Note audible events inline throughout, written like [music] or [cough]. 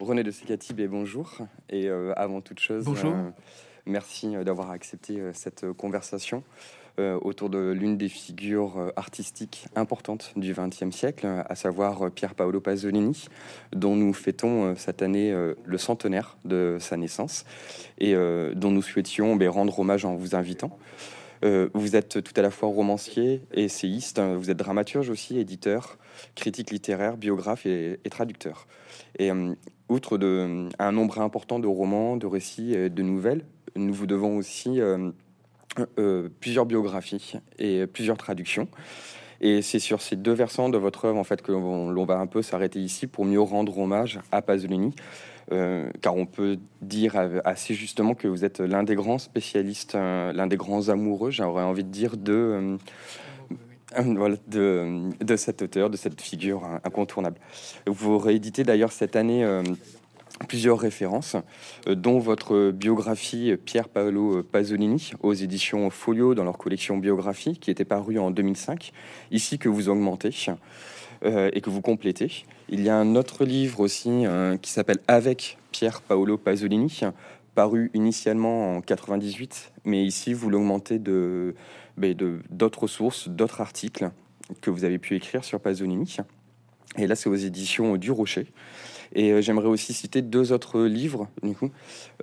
René de Secatib et bonjour. Et avant toute chose, bonjour. merci d'avoir accepté cette conversation. Euh, autour de l'une des figures euh, artistiques importantes du XXe siècle, à savoir euh, Pier Paolo Pasolini, dont nous fêtons cette année le centenaire de sa naissance et dont nous souhaitions ben, rendre hommage en vous invitant. Vous êtes tout à la fois romancier, essayiste, vous êtes dramaturge aussi, éditeur, critique littéraire, biographe et, traducteur. Et outre de, un nombre important de romans, de récits et de nouvelles, nous vous devons aussi euh, plusieurs biographies et plusieurs traductions. Et c'est sur ces deux versants de votre œuvre en fait que l'on va un peu s'arrêter ici pour mieux rendre hommage à Pasolini, euh, car on peut dire assez justement que vous êtes l'un des grands spécialistes, euh, l'un des grands amoureux, j'aurais envie de dire, de, voilà, de, de cet auteur, de cette figure incontournable. Vous rééditez d'ailleurs cette année plusieurs références, euh, dont votre biographie Pierre Paolo Pasolini aux éditions Folio dans leur collection biographie qui était parue en 2005, ici que vous augmentez euh, et que vous complétez. Il y a un autre livre aussi euh, qui s'appelle Avec Pierre Paolo Pasolini, paru initialement en 98, mais ici vous l'augmentez de ben, d'autres sources, d'autres articles que vous avez pu écrire sur Pasolini. Et là, c'est aux éditions du Rocher. Et euh, j'aimerais aussi citer deux autres livres, du coup,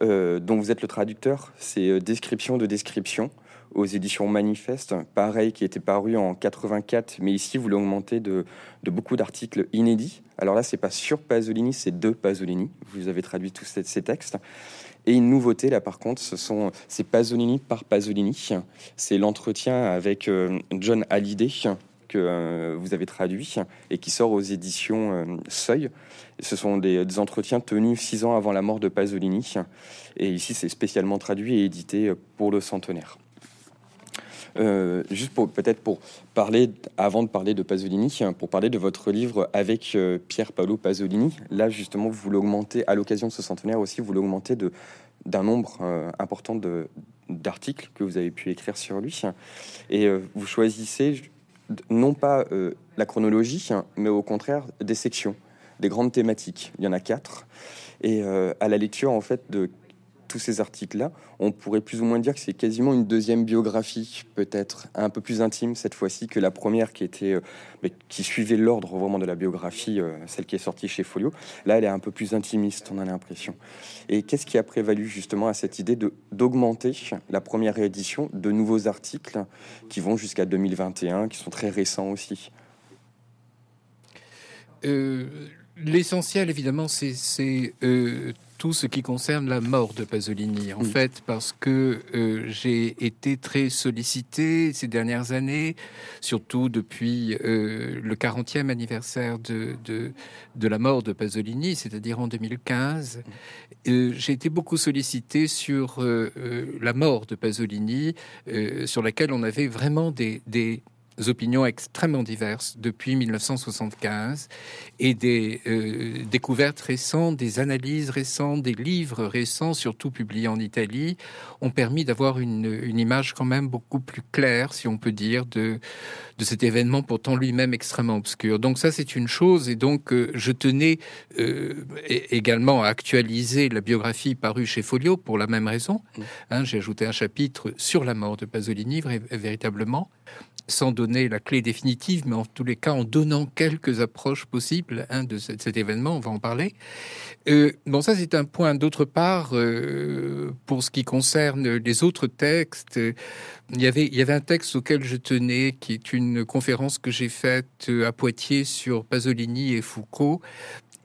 dont vous êtes le traducteur. C'est Description de description aux éditions Manifeste, pareil, qui était paru en 84, mais ici vous l'augmentez de, beaucoup d'articles inédits. Alors là, c'est pas sur Pasolini, c'est de Pasolini. Vous avez traduit tous ces, textes. Et une nouveauté, là, par contre, ce sont c'est Pasolini par Pasolini. C'est l'entretien avec John Hallyday, que euh, vous avez traduit et qui sort aux éditions euh, Seuil. Ce sont des, entretiens tenus six ans avant la mort de Pasolini. Et ici, c'est spécialement traduit et édité pour le centenaire. Euh, juste pour peut-être pour parler, avant de parler de Pasolini, pour parler de votre livre avec Pierre Paolo Pasolini. Là, justement, vous l'augmentez à l'occasion de ce centenaire aussi, vous l'augmentez de d'un nombre important de d'articles que vous avez pu écrire sur lui. Et vous choisissez non pas euh, la chronologie, hein, mais au contraire des sections, des grandes thématiques. Il y en a quatre. Et euh, à la lecture, en fait, de tous ces articles-là, on pourrait plus ou moins dire que c'est quasiment une deuxième biographie, peut-être un peu plus intime cette fois-ci que la première qui était, euh, qui suivait l'ordre vraiment de la biographie, euh, celle qui est sortie chez Folio. Là, elle est un peu plus intimiste, on a l'impression. Et qu'est-ce qui a prévalu justement à cette idée de d'augmenter la première réédition de nouveaux articles qui vont jusqu'à 2021, qui sont très récents aussi? Euh, L'essentiel, évidemment, c'est tout ce qui concerne la mort de Pasolini, en fait, parce que euh, j'ai été très sollicité ces dernières années, surtout depuis euh, le 40e anniversaire de, de, la mort de Pasolini, c'est-à-dire en 2015. Euh, j'ai été beaucoup sollicité sur la mort de Pasolini, sur laquelle on avait vraiment des, des opinions extrêmement diverses depuis 1975 et des euh, découvertes récentes, des analyses récentes, des livres récents, surtout publiés en Italie, ont permis d'avoir une, image quand même beaucoup plus claire, si on peut dire, de, de cet événement pourtant lui-même extrêmement obscur. Donc ça, c'est une chose. Et donc, euh, je tenais euh, également à actualiser la biographie parue chez Folio pour la même raison. Mmh. Hein, J'ai ajouté un chapitre sur la mort de Pasolini, véritablement sans donner la clé définitive, mais en tous les cas en donnant quelques approches possibles hein, de cet, événement, on va en parler. Euh, bon, ça c'est un point. D'autre part, euh, pour ce qui concerne les autres textes, il y avait il y avait un texte auquel je tenais, qui est une conférence que j'ai faite à Poitiers sur Pasolini et Foucault,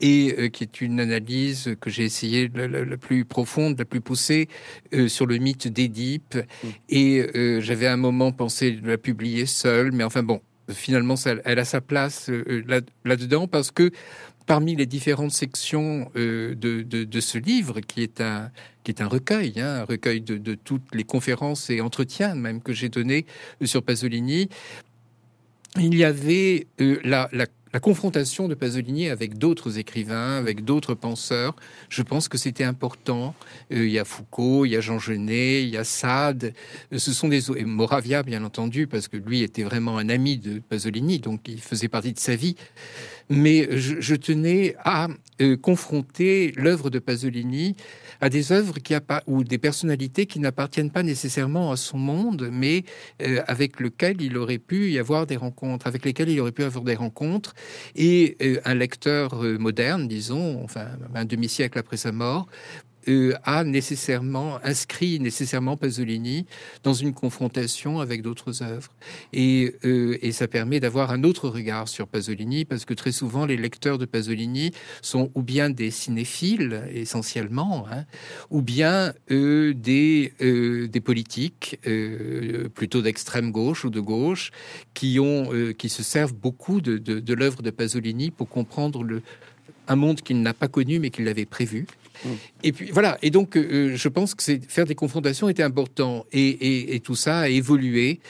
et euh, qui est une analyse que j'ai essayé la, plus profonde, la plus poussée euh, sur le mythe d'Édipe. Mm. Et euh, j'avais un moment pensé de la publier seule, mais enfin bon, finalement, ça, elle a sa place là-dedans parce que parmi les différentes sections de, de, de, ce livre, qui est un, qui est un recueil, hein, un recueil de, de, toutes les conférences et entretiens même que j'ai donnés sur Pasolini, il y avait la, la, la confrontation de Pasolini avec d'autres écrivains, avec d'autres penseurs, je pense que c'était important. Euh, il y a Foucault, il y a Jean Genet, il y a Sade. Euh, ce sont des et Moravia, bien entendu, parce que lui était vraiment un ami de Pasolini, donc il faisait partie de sa vie. mais je, tenais à euh, confronter l'œuvre de Pasolini à des œuvres qui ou des personnalités qui n'appartiennent pas nécessairement à son monde, mais euh, avec lequel il aurait pu y avoir des rencontres, avec lesquels il aurait pu avoir des rencontres. Et euh, un lecteur moderne, disons, enfin un demi-siècle après sa mort, euh, a nécessairement inscrit nécessairement Pasolini dans une confrontation avec d'autres œuvres. Et, euh, et ça permet d'avoir un autre regard sur Pasolini, parce que très souvent, les lecteurs de Pasolini sont ou bien des cinéphiles, essentiellement, hein, ou bien euh, des, des politiques, plutôt d'extrême gauche ou de gauche, qui, ont, qui se servent beaucoup de, l'œuvre de Pasolini pour comprendre le, un monde qu'il n'a pas connu mais qu'il avait prévu. Mm. Et puis voilà. Et donc, euh, je pense que faire des confrontations était important. Et, tout ça a évolué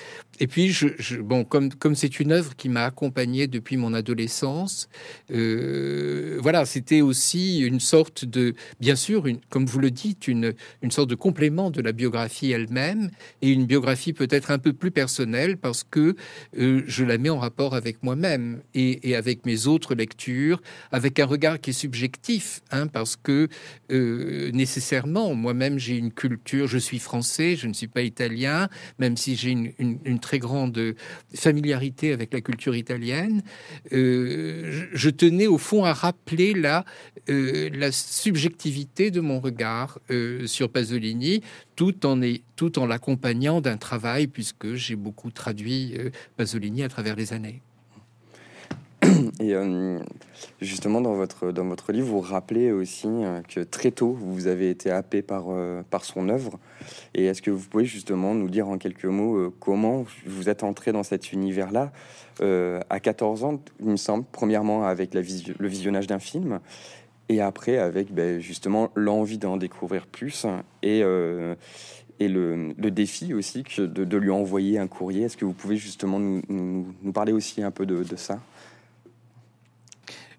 et puis, je, bon, comme c'est une œuvre qui m'a accompagné depuis mon adolescence, euh, voilà, c'était aussi une sorte de, bien sûr, comme vous le dites, une une sorte de complément de la biographie elle-même et une biographie peut-être un peu plus personnelle parce que euh, je la mets en rapport avec moi-même et, et, avec mes autres lectures, avec un regard qui est subjectif, hein, parce que euh, nécessairement, moi-même, j'ai une culture, je suis français, je ne suis pas italien, même si j'ai une, une, une très grande familiarité avec la culture italienne, euh, je, tenais au fond à rappeler la, euh, la subjectivité de mon regard euh, sur Pasolini, tout en, tout en l'accompagnant d'un travail, puisque j'ai beaucoup traduit Pasolini à travers les années. [clears throat] Et justement, dans votre, dans votre livre, vous rappelez aussi que très tôt, vous avez été happé par, par son œuvre. Et est-ce que vous pouvez justement nous dire en quelques mots euh, comment vous êtes entré dans cet univers-là euh, à 14 ans, il me semble, premièrement avec la le visionnage d'un film, et après avec ben, justement l'envie d'en découvrir plus et, euh, et le, défi aussi que de, lui envoyer un courrier. Est-ce que vous pouvez justement nous, nous, parler aussi un peu de, de ça?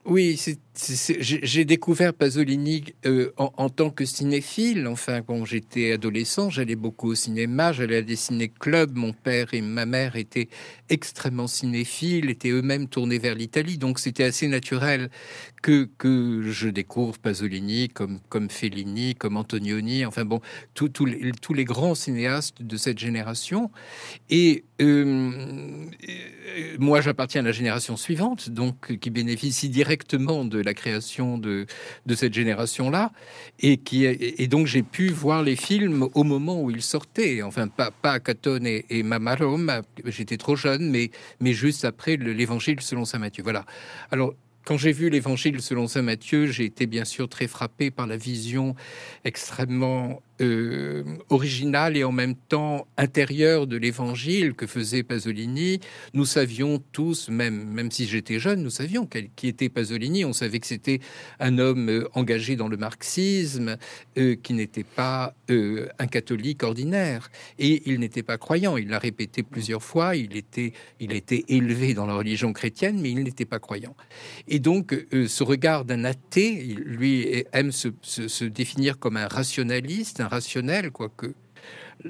Oui, c'est j'ai découvert Pasolini euh, en, tant que cinéphile. Enfin, quand j'étais adolescent, j'allais beaucoup au cinéma, j'allais à des ciné-clubs. Mon père et ma mère étaient extrêmement cinéphiles, étaient eux-mêmes tournés vers l'Italie. Donc, c'était assez naturel que, que je découvre Pasolini comme, comme Fellini, comme Antonioni. Enfin, bon, tous les, grands cinéastes de cette génération. Et euh, euh, moi, j'appartiens à la génération suivante, donc qui bénéficie directement de la création de, de cette génération-là, et, qui, et donc j'ai pu voir les films au moment où ils sortaient. Enfin, pas, pas Catone et, et Mamarom, j'étais trop jeune, mais, mais juste après l'Évangile selon saint Matthieu. Voilà. Alors, quand j'ai vu l'Évangile selon saint Matthieu, j'ai été bien sûr très frappé par la vision extrêmement euh, original et en même temps intérieur de l'évangile que faisait Pasolini. Nous savions tous, même, même si j'étais jeune, nous savions qui était Pasolini. On savait que c'était un homme euh, engagé dans le marxisme, euh, qui n'était pas un catholique ordinaire. Et il n'était pas croyant. Il l'a répété plusieurs fois. Il était, il était élevé dans la religion chrétienne, mais il n'était pas croyant. Et donc, ce regard d'un athée, lui aime se définir comme un rationaliste, rationnel, quoique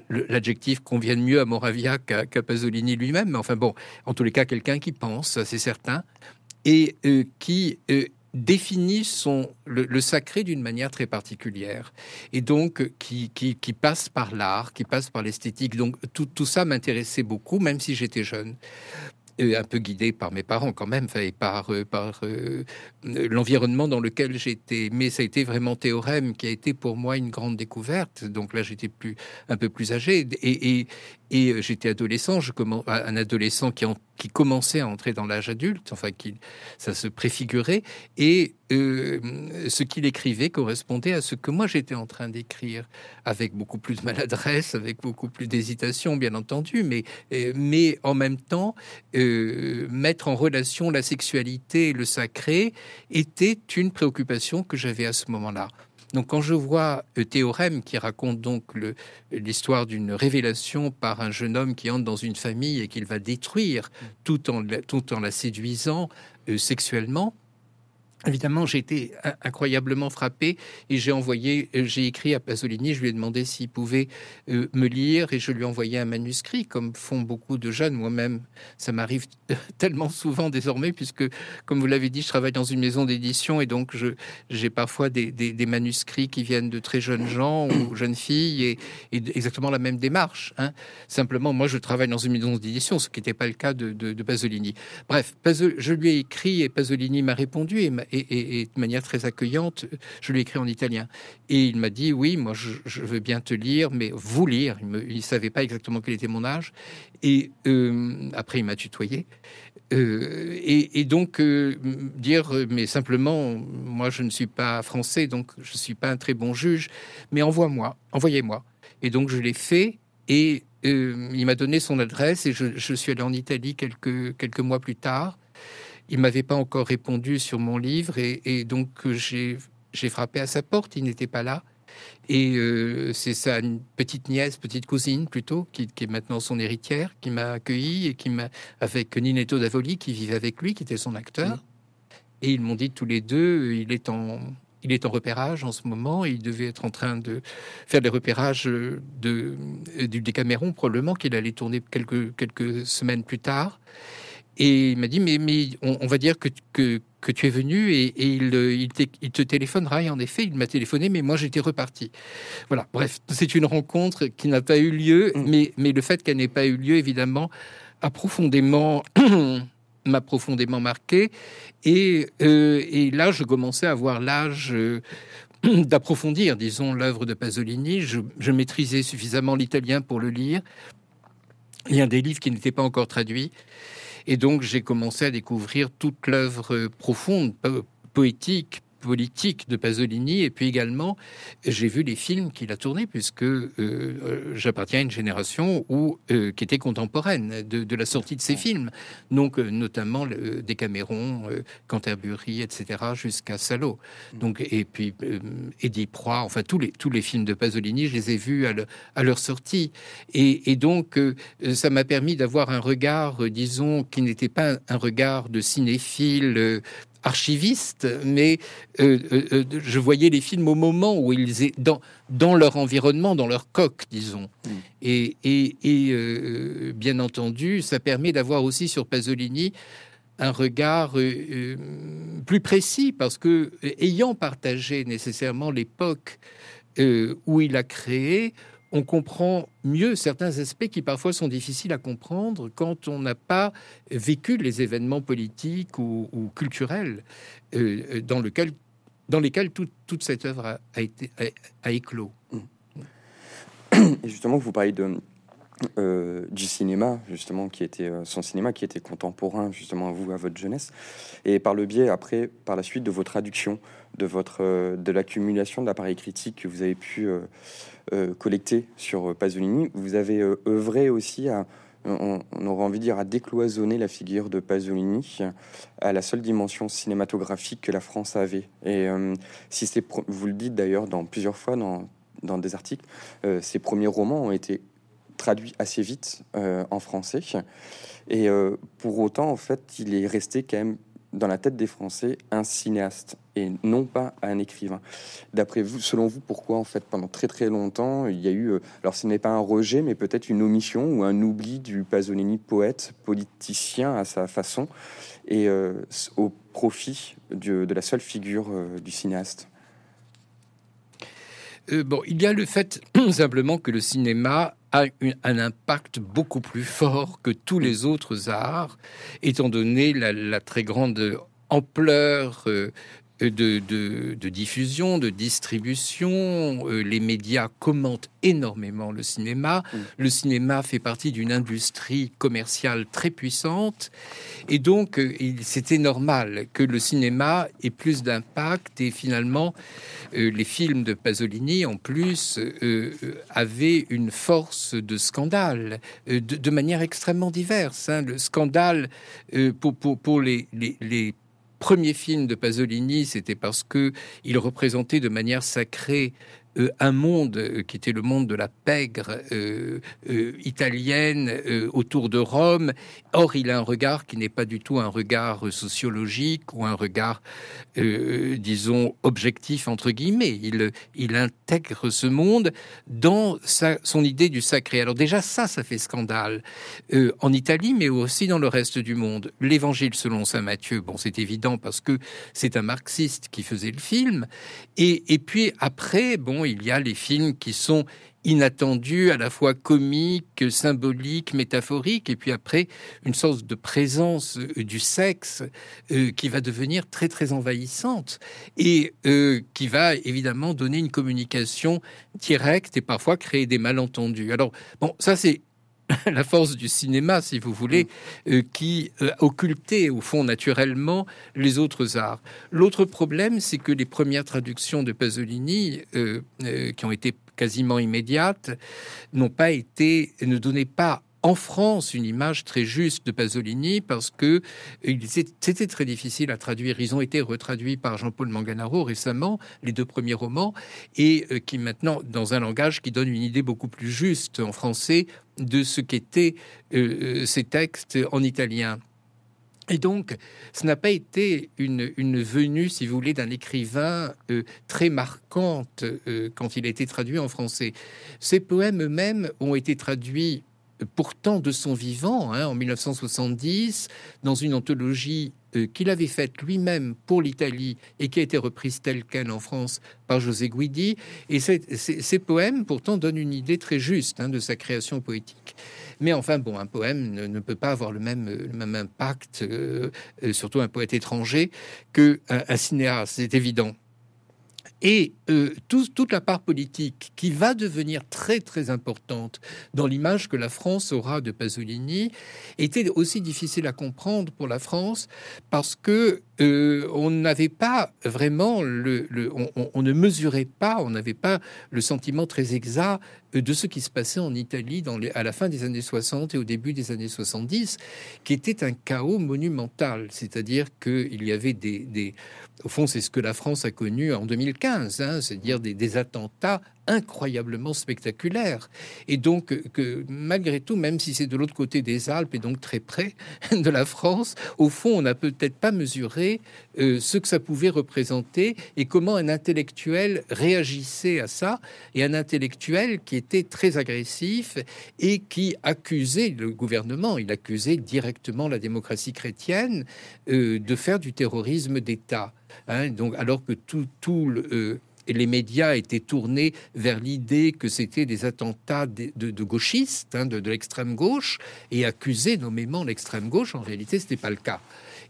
l'adjectif convienne mieux à Moravia qu'à Pasolini lui-même. Mais enfin bon, en tous les cas, quelqu'un qui pense, c'est certain, et euh, qui euh, définit son, le, sacré d'une manière très particulière, et donc qui, qui, passe par l'art, qui passe par l'esthétique. Donc tout, tout ça m'intéressait beaucoup, même si j'étais jeune un peu guidé par mes parents quand même, et par, euh, euh, l'environnement dans lequel j'étais. Mais ça a été vraiment Théorème qui a été pour moi une grande découverte. Donc là, j'étais plus un peu plus âgé et euh, j'étais adolescent. Je commence un adolescent qui, en, qui commençait à entrer dans l'âge adulte, enfin qui ça se préfigurait et euh, ce qu'il écrivait correspondait à ce que moi j'étais en train d'écrire, avec beaucoup plus de maladresse, avec beaucoup plus d'hésitation, bien entendu, mais, euh, mais en même temps, mettre en relation la sexualité et le sacré était une préoccupation que j'avais à ce moment-là. Donc quand je vois le Théorème qui raconte donc l'histoire d'une révélation par un jeune homme qui entre dans une famille et qu'il va détruire tout en, tout en la séduisant sexuellement, Évidemment, j'ai été incroyablement frappé et j'ai envoyé, euh, j'ai écrit à Pasolini, je lui ai demandé s'il pouvait euh, me lire et je lui ai envoyé un manuscrit, comme font beaucoup de jeunes. Moi-même, ça m'arrive [laughs] tellement souvent désormais, puisque, comme vous l'avez dit, je travaille dans une maison d'édition et donc j'ai parfois des, manuscrits qui viennent de très jeunes gens ou [coughs] jeunes filles et, exactement la même démarche. Hein. Simplement, moi, je travaille dans une maison d'édition, ce qui n'était pas le cas de, Pasolini. Bref, je lui ai écrit et Pasolini m'a répondu et et, de manière très accueillante, je lui ai écrit en italien. Et il m'a dit, oui, moi je, veux bien te lire, mais vous lire. Il ne savait pas exactement quel était mon âge. Et euh, après, il m'a tutoyé. Euh, et, donc euh, dire, mais simplement, moi je ne suis pas français, donc je ne suis pas un très bon juge, mais envoie-moi, envoyez-moi. Et donc je l'ai fait, et il m'a donné son adresse, et je, je, suis allé en Italie quelques, quelques mois plus tard il m'avait pas encore répondu sur mon livre et, donc j'ai frappé à sa porte. Il n'était pas là. Et euh, c'est sa petite nièce, petite cousine plutôt, qui, est maintenant son héritière, qui m'a accueilli et qui m'a avec Ninetto Davoli qui vivait avec lui, qui était son acteur. Mmh. Et ils m'ont dit tous les deux, il est en il est en repérage en ce moment. il devait être en train de faire des repérages de, du Décaméron, probablement qu'il allait tourner quelques, quelques semaines plus tard. Et il m'a dit, mais, mais on, va dire que, que, que, tu es venu et, il, il, il, te téléphonera. Et en effet, il m'a téléphoné, mais moi j'étais reparti. Voilà, bref, [laughs] c'est une rencontre qui n'a pas eu lieu, mm. mais, mais le fait qu'elle n'ait pas eu lieu, évidemment, a profondément... [clears throat] m'a profondément marqué et, euh, et, là je commençais à avoir l'âge euh, [clears throat] d'approfondir, disons, l'œuvre de Pasolini. Je, je maîtrisais suffisamment l'italien pour le lire. Il y a des livres qui n'étaient pas encore traduits. Et donc j'ai commencé à découvrir toute l'œuvre profonde, poétique, politique de Pasolini. Et puis également j'ai vu les films qu'il a tournés puisque euh, euh, j'appartiens à une génération où euh, qui était contemporaine de, la sortie de ces films. Donc notamment le Décaméron Canterbury etc jusqu'à Salo. Donc et puis Eddie Proie enfin tous les tous les films de Pasolini je les ai vus à, leur sortie. Et, et donc ça m'a permis d'avoir un regard disons qui n'était pas un regard de cinéphile archiviste, mais euh, euh, euh, je voyais les films au moment où ils étaient dans, dans leur environnement, dans leur coque, disons. Mm. Et, et, bien entendu, ça permet d'avoir aussi sur Pasolini un regard plus précis, parce que ayant partagé nécessairement l'époque où il a créé, on comprend mieux certains aspects qui parfois sont difficiles à comprendre quand on n'a pas vécu les événements politiques ou, culturels euh, euh, dans, lesquels toute cette œuvre a, été éclos. Et justement, vous parlez de, euh, du cinéma, justement, qui était son cinéma, qui était contemporain, justement, à vous, à votre jeunesse, et par le biais, après, par la suite de vos traductions, de votre, de l'accumulation d'appareils critiques que vous avez pu euh, collecté sur euh, Pasolini, vous avez euh, œuvré aussi à, on, aurait envie de dire, à décloisonner la figure de Pasolini à la seule dimension cinématographique que la France avait. Et si c'est, vous le dites d'ailleurs dans plusieurs fois dans, dans des articles, ces premiers romans ont été traduits assez vite en français. Et pour autant, en fait, il est resté quand même dans la tête des Français un cinéaste et non pas un écrivain. D'après vous, selon vous, pourquoi en fait pendant très très longtemps il y a eu, euh, alors ce n'est pas un rejet, mais peut-être une omission ou un oubli du Pasolini poète, politicien à sa façon, et euh, au profit de la seule figure euh, du cinéaste? bon, il y a le fait [clears throat] simplement que le cinéma a un impact beaucoup plus fort que tous les autres arts, étant donné la, très grande ampleur euh, de, diffusion, de distribution. Euh, les médias commentent énormément le cinéma. Mm. Le cinéma fait partie d'une industrie commerciale très puissante. Et donc, euh, c'était normal que le cinéma ait plus d'impact. Et finalement, euh, les films de Pasolini, en plus, avaient une force de scandale de, manière extrêmement diverse. Hein. Le scandale pour, pour, les, les premier film de Pasolini, c'était parce que il représentait de manière sacrée euh, un monde euh, qui était le monde de la pègre euh, italienne autour de Rome. Or, il a un regard qui n'est pas du tout un regard sociologique ou un regard, disons, objectif, entre guillemets. Il, intègre ce monde dans sa, son idée du sacré. Alors déjà, ça, ça fait scandale en Italie, mais aussi dans le reste du monde. L'évangile selon Saint Matthieu, bon, c'est évident parce que c'est un marxiste qui faisait le film. Et, et puis après, bon, il y a les films qui sont inattendus, à la fois comiques, symboliques, métaphoriques, et puis après une sorte de présence euh, du sexe euh, qui va devenir très très envahissante et euh, qui va évidemment donner une communication directe et parfois créer des malentendus. Alors bon, ça c'est [laughs] la force du cinéma, si vous voulez, mm. euh, qui euh, occultait au fond naturellement les autres arts. L'autre problème, c'est que les premières traductions de Pasolini, euh, qui ont été quasiment immédiates, n'ont pas été, ne donnaient pas en France une image très juste de Pasolini parce que c'était très difficile à traduire. Ils ont été retraduits par Jean-Paul Manganaro récemment, les deux premiers romans, et euh, qui maintenant, dans un langage qui donne une idée beaucoup plus juste en français de ce qu'étaient euh, euh, ces textes en italien. Et donc, ce n'a pas été une, venue, si vous voulez, d'un écrivain très marquante quand il a été traduit en français. Ces poèmes eux-mêmes ont été traduits pourtant de son vivant, hein, en 1970, dans une anthologie euh, qu'il avait faite lui-même pour l'Italie et qui a été reprise telle qu'elle en France par José Guidi. Et ces poèmes, pourtant, donnent une idée très juste hein, de sa création poétique. Mais enfin, bon, un poème ne, peut pas avoir le même, même impact, euh, euh, surtout un poète étranger, qu'un un cinéaste, c'est évident. Et euh, toute la part politique qui va devenir très très importante dans l'image que la France aura de Pasolini était aussi difficile à comprendre pour la France parce que euh, on n'avait pas vraiment le, on, ne mesurait pas, on n'avait pas le sentiment très exact de ce qui se passait en Italie à la fin des années 60 et au début des années 70, qui était un chaos monumental. C'est-à-dire qu'il y avait des, au fond, c'est ce que la France a connu en 2015, hein, c'est-à-dire des, des attentats incroyablement spectaculaire. Et donc, que malgré tout, même si c'est de l'autre côté des Alpes et donc très près [laughs] de la France, au fond, on n'a peut-être pas mesuré euh, ce que ça pouvait représenter et comment un intellectuel réagissait à ça. Et un intellectuel qui était très agressif et qui accusait le gouvernement, il accusait directement la démocratie chrétienne euh, de faire du terrorisme d'État. Hein. donc, alors que tout, tout le, euh, les médias étaient tournés vers l'idée que c'était des attentats de, gauchistes, hein, de, l'extrême gauche, et accusaient nommément l'extrême gauche. En réalité, ce n'était pas le cas.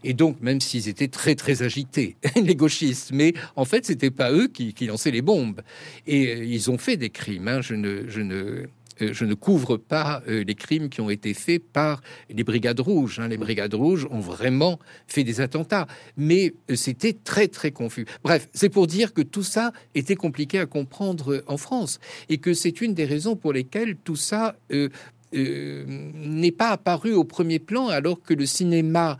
Et donc, même s'ils étaient très très agités, [laughs] les gauchistes, mais en fait, c'était pas eux qui, lançaient les bombes. Et euh, ils ont fait des crimes. Hein. Je ne, je ne je ne couvre pas euh, les crimes qui ont été faits par les brigades rouges. Hein. Les brigades rouges ont vraiment fait des attentats, mais euh, c'était très très confus. Bref, c'est pour dire que tout ça était compliqué à comprendre en France et que c'est une des raisons pour lesquelles tout ça n'est pas apparu au premier plan alors que le cinéma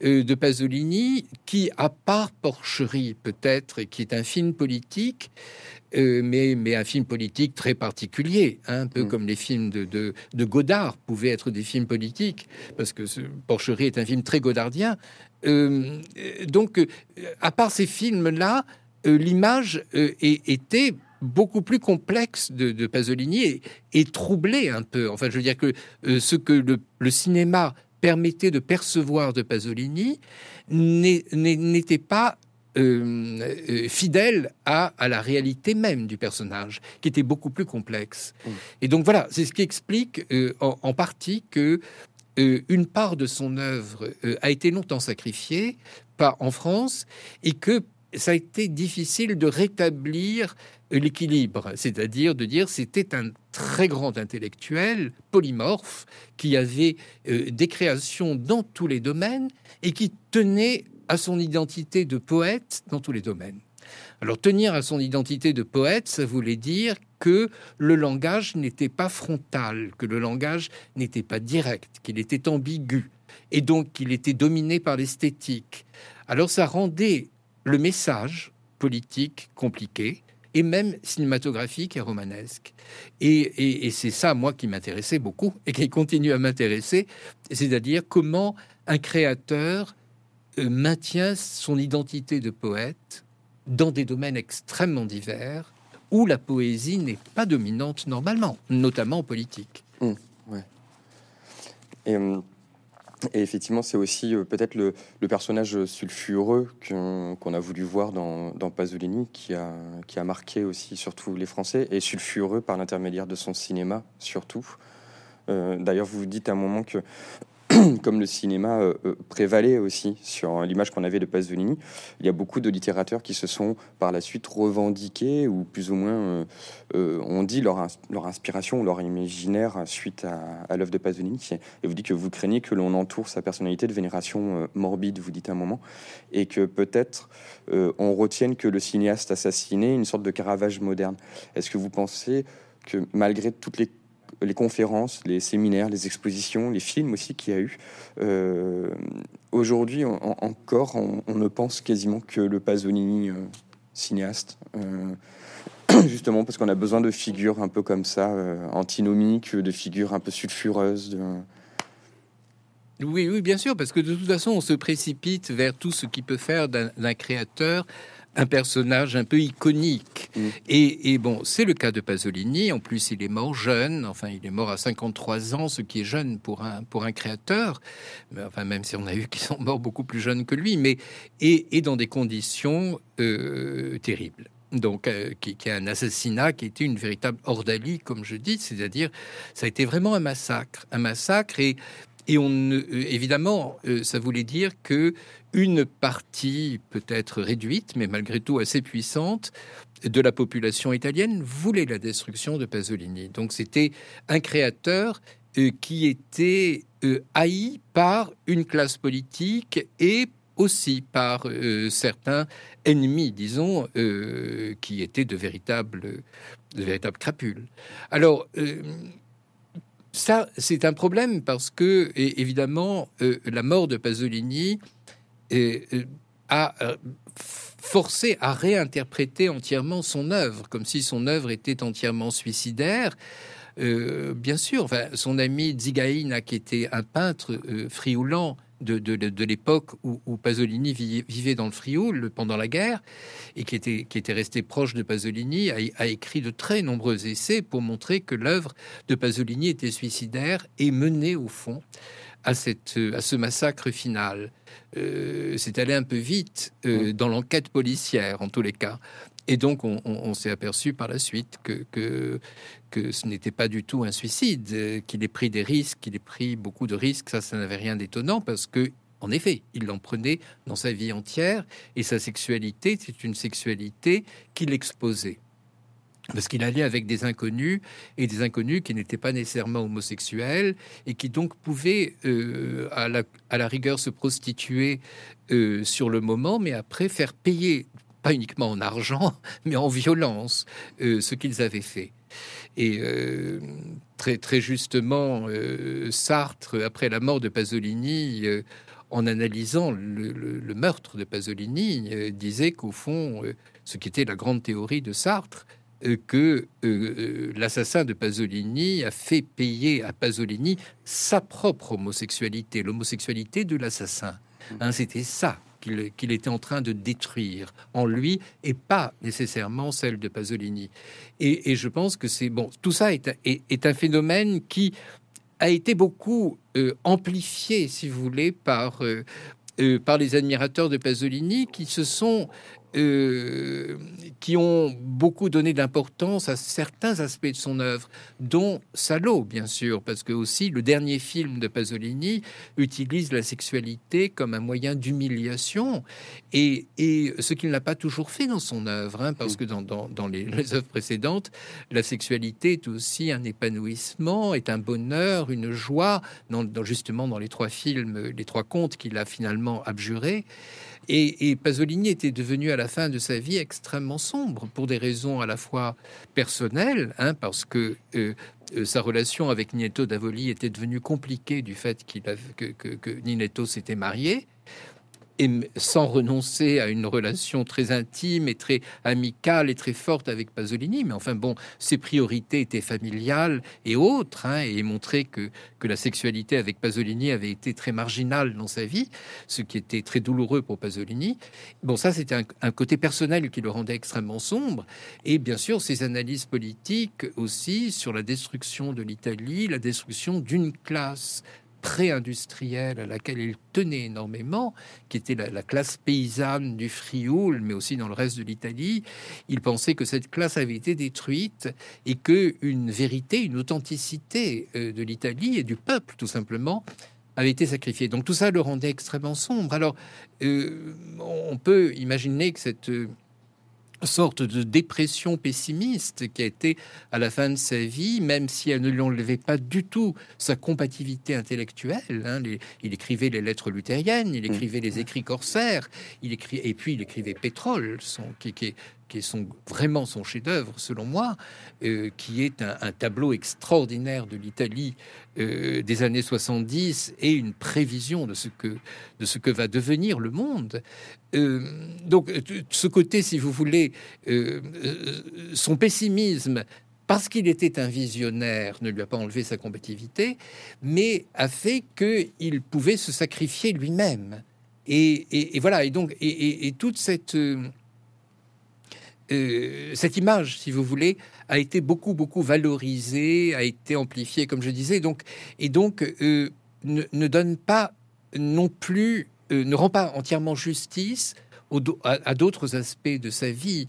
de Pasolini, qui à part Porcherie peut-être, qui est un film politique, euh, mais, mais un film politique très particulier, hein, un peu mm. comme les films de, de, Godard pouvaient être des films politiques, parce que ce, Porcherie est un film très godardien. Euh, donc, euh, à part ces films-là, l'image était beaucoup plus complexe de, Pasolini et, troublée un peu. Enfin, je veux dire que ce que le, le cinéma permettait de percevoir de Pasolini n'était pas euh, euh, fidèle à, à, la réalité même du personnage, qui était beaucoup plus complexe. Mm. Et donc voilà, c'est ce qui explique euh, en, partie que une part de son œuvre a été longtemps sacrifiée, pas en France, et que ça a été difficile de rétablir l'équilibre, c'est-à-dire de dire c'était un très grand intellectuel polymorphe qui avait des créations dans tous les domaines et qui tenait à son identité de poète dans tous les domaines. Alors tenir à son identité de poète, ça voulait dire que le langage n'était pas frontal, que le langage n'était pas direct, qu'il était ambigu, et donc qu'il était dominé par l'esthétique. Alors ça rendait le message politique compliqué, et même cinématographique et romanesque. Et, c'est ça, moi, qui m'intéressait beaucoup et qui continue à m'intéresser, c'est-à-dire comment un créateur euh, maintient son identité de poète dans des domaines extrêmement divers où la poésie n'est pas dominante normalement, notamment en politique. Mmh, hum, et effectivement, c'est aussi euh, peut-être le, personnage sulfureux qu'on a voulu voir dans, Pasolini, qui a, qui a marqué aussi surtout les Français, et sulfureux par l'intermédiaire de son cinéma surtout. Euh, d'ailleurs, vous vous dites à un moment que [clears throat] comme le cinéma euh, euh, prévalait aussi sur l'image qu'on avait de Pasolini, il y a beaucoup de littérateurs qui se sont par la suite revendiqués ou plus ou moins euh, ont dit leur, leur inspiration leur imaginaire suite à, l'œuvre de Pasolini. Et vous dites que vous craignez que l'on entoure sa personnalité de vénération morbide, vous dites un moment, et que peut-être on retienne que le cinéaste assassiné une sorte de Caravage moderne. Est-ce que vous pensez que malgré toutes les les conférences, les séminaires, les expositions, les films aussi qu'il y a eu. Euh, aujourd'hui, encore, on, ne pense quasiment que le Pasolini euh, cinéaste. Euh, [clears throat] justement parce qu'on a besoin de figures un peu comme ça, antinomiques, de figures un peu sulfureuses. Oui, oui, bien sûr, parce que de toute façon, on se précipite vers tout ce qui peut faire d'un créateur un personnage un peu iconique. Mm. Et, bon, c'est le cas de Pasolini. En plus, il est mort jeune. Enfin, il est mort à 53 ans, ce qui est jeune pour un, pour un créateur. Mais, enfin, même si on a eu qui sont morts beaucoup plus jeunes que lui, mais et, dans des conditions euh, terribles. Donc, euh, qui, qui, est un assassinat qui était une véritable ordalie, comme je dis, c'est-à-dire, ça a été vraiment un massacre, un massacre. Et et on, euh, évidemment, euh, ça voulait dire que une partie, peut-être réduite, mais malgré tout assez puissante, de la population italienne voulait la destruction de Pasolini. Donc c'était un créateur euh, qui était haï par une classe politique et aussi par certains ennemis, disons, qui étaient de véritables, de véritables crapules. Alors, ça, c'est un problème parce que, évidemment, euh, la mort de Pasolini euh, euh, a forcé à réinterpréter entièrement son œuvre, comme si son œuvre était entièrement suicidaire. bien sûr, son ami Zigaïna, qui était un peintre frioulant, de, l'époque où, Pasolini vivait dans le Frioul pendant la guerre et qui était, qui était resté proche de Pasolini, a, écrit de très nombreux essais pour montrer que l'œuvre de Pasolini était suicidaire et menait au fond à, cette, à ce massacre final. Euh, c'est allé un peu vite euh, dans l'enquête policière, en tous les cas. Et donc, on, s'est aperçu par la suite que, que, ce n'était pas du tout un suicide, euh, qu'il ait pris des risques, qu'il ait pris beaucoup de risques. Ça, ça n'avait rien d'étonnant parce que, en effet, il l'en prenait dans sa vie entière et sa sexualité, c'est une sexualité qu'il exposait. Parce qu'il allait avec des inconnus et des inconnus qui n'étaient pas nécessairement homosexuels et qui donc pouvaient, euh, à, la, à, la, rigueur, se prostituer euh, sur le moment, mais après faire payer pas uniquement en argent, [laughs] mais en violence, euh, ce qu'ils avaient fait. Et euh, très, très justement, euh, Sartre, après la mort de Pasolini, en analysant le, meurtre de Pasolini, disait qu'au fond, ce qui était la grande théorie de Sartre, que l'assassin de Pasolini a fait payer à Pasolini sa propre homosexualité, l'homosexualité de l'assassin. Hein, C'était ça qu'il était en train de détruire en lui et pas nécessairement celle de Pasolini. Et, je pense que c'est bon, tout ça est, est, un phénomène qui a été beaucoup euh, amplifié, si vous voulez, par, euh, euh, par les admirateurs de Pasolini qui se sont euh, qui ont beaucoup donné d'importance à certains aspects de son œuvre, dont Salo, bien sûr, parce que aussi le dernier film de Pasolini utilise la sexualité comme un moyen d'humiliation, et, ce qu'il n'a pas toujours fait dans son œuvre, hein, parce que dans, [laughs] les, œuvres précédentes, la sexualité est aussi un épanouissement, est un bonheur, une joie, justement dans les trois films, les trois contes qu'il a finalement abjurés. Et, Pasolini était devenu à la fin de sa vie extrêmement sombre pour des raisons à la fois personnelles, hein, parce que euh, euh, sa relation avec Ninetto d'Avoli était devenue compliquée du fait qu'il que, que, Ninetto s'était marié. Sans renoncer à une relation très intime et très amicale et très forte avec Pasolini. Mais enfin bon, ses priorités étaient familiales et autres, hein, et montrer que, que la sexualité avec Pasolini avait été très marginale dans sa vie, ce qui était très douloureux pour Pasolini. Bon, ça c'était un côté personnel qui le rendait extrêmement sombre. Et bien sûr, ses analyses politiques aussi sur la destruction de l'Italie, la destruction d'une classe pré-industrielle à laquelle il tenait énormément, qui était la, classe paysanne du Frioul, mais aussi dans le reste de l'Italie, il pensait que cette classe avait été détruite et que une vérité, une authenticité euh, de l'Italie et du peuple, tout simplement, avait été sacrifiée. Donc tout ça le rendait extrêmement sombre. Alors, euh, on peut imaginer que cette euh, sorte de dépression pessimiste qui a été à la fin de sa vie, même si elle ne lui enlevait pas du tout sa compatibilité intellectuelle. Hein. il écrivait les lettres luthériennes, il écrivait les écrits corsaires, il écrit, et puis il écrivait Pétrole, son, qui, qui, qui est vraiment son chef-d'œuvre, selon moi, euh, qui est un, tableau extraordinaire de l'Italie euh, des années 70 et une prévision de ce que, de ce que va devenir le monde. Euh, donc, ce côté, si vous voulez, son pessimisme parce qu'il était un visionnaire, ne lui a pas enlevé sa combativité, mais a fait qu'il pouvait se sacrifier lui-même. Et, voilà, et donc, et toute cette, euh, cette image, si vous voulez, a été beaucoup, beaucoup valorisée, a été amplifiée, comme je disais, donc, et donc euh, ne, donne pas non plus, euh, ne rend pas entièrement justice à, d'autres aspects de sa vie.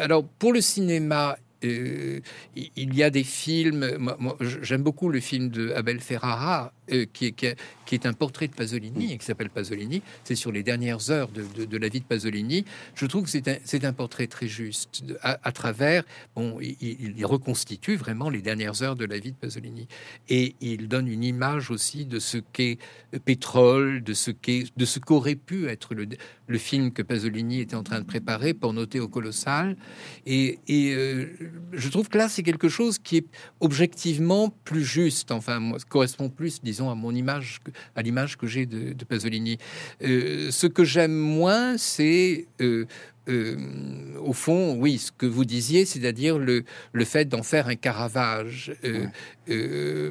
alors, pour le cinéma, il y a des films. J'aime beaucoup le film de Abel Ferrara, qui, est, qui est un portrait de Pasolini et qui s'appelle Pasolini. C'est sur les dernières heures de, la vie de Pasolini. Je trouve que c'est un, un, portrait très juste. À, travers, bon, il, reconstitue vraiment les dernières heures de la vie de Pasolini. Et il donne une image aussi de ce qu'est Pétrole, de ce qu'est, de ce qu'aurait pu être le, le, film que Pasolini était en train de préparer pour noter au colossal. Et, et euh, je trouve que là, c'est quelque chose qui est objectivement plus juste, enfin, correspond plus, disons, à mon image à l'image que j'ai de, Pasolini. Euh, ce que j'aime moins, c'est euh, euh, au fond, oui, ce que vous disiez, c'est-à-dire le, le fait d'en faire un Caravage.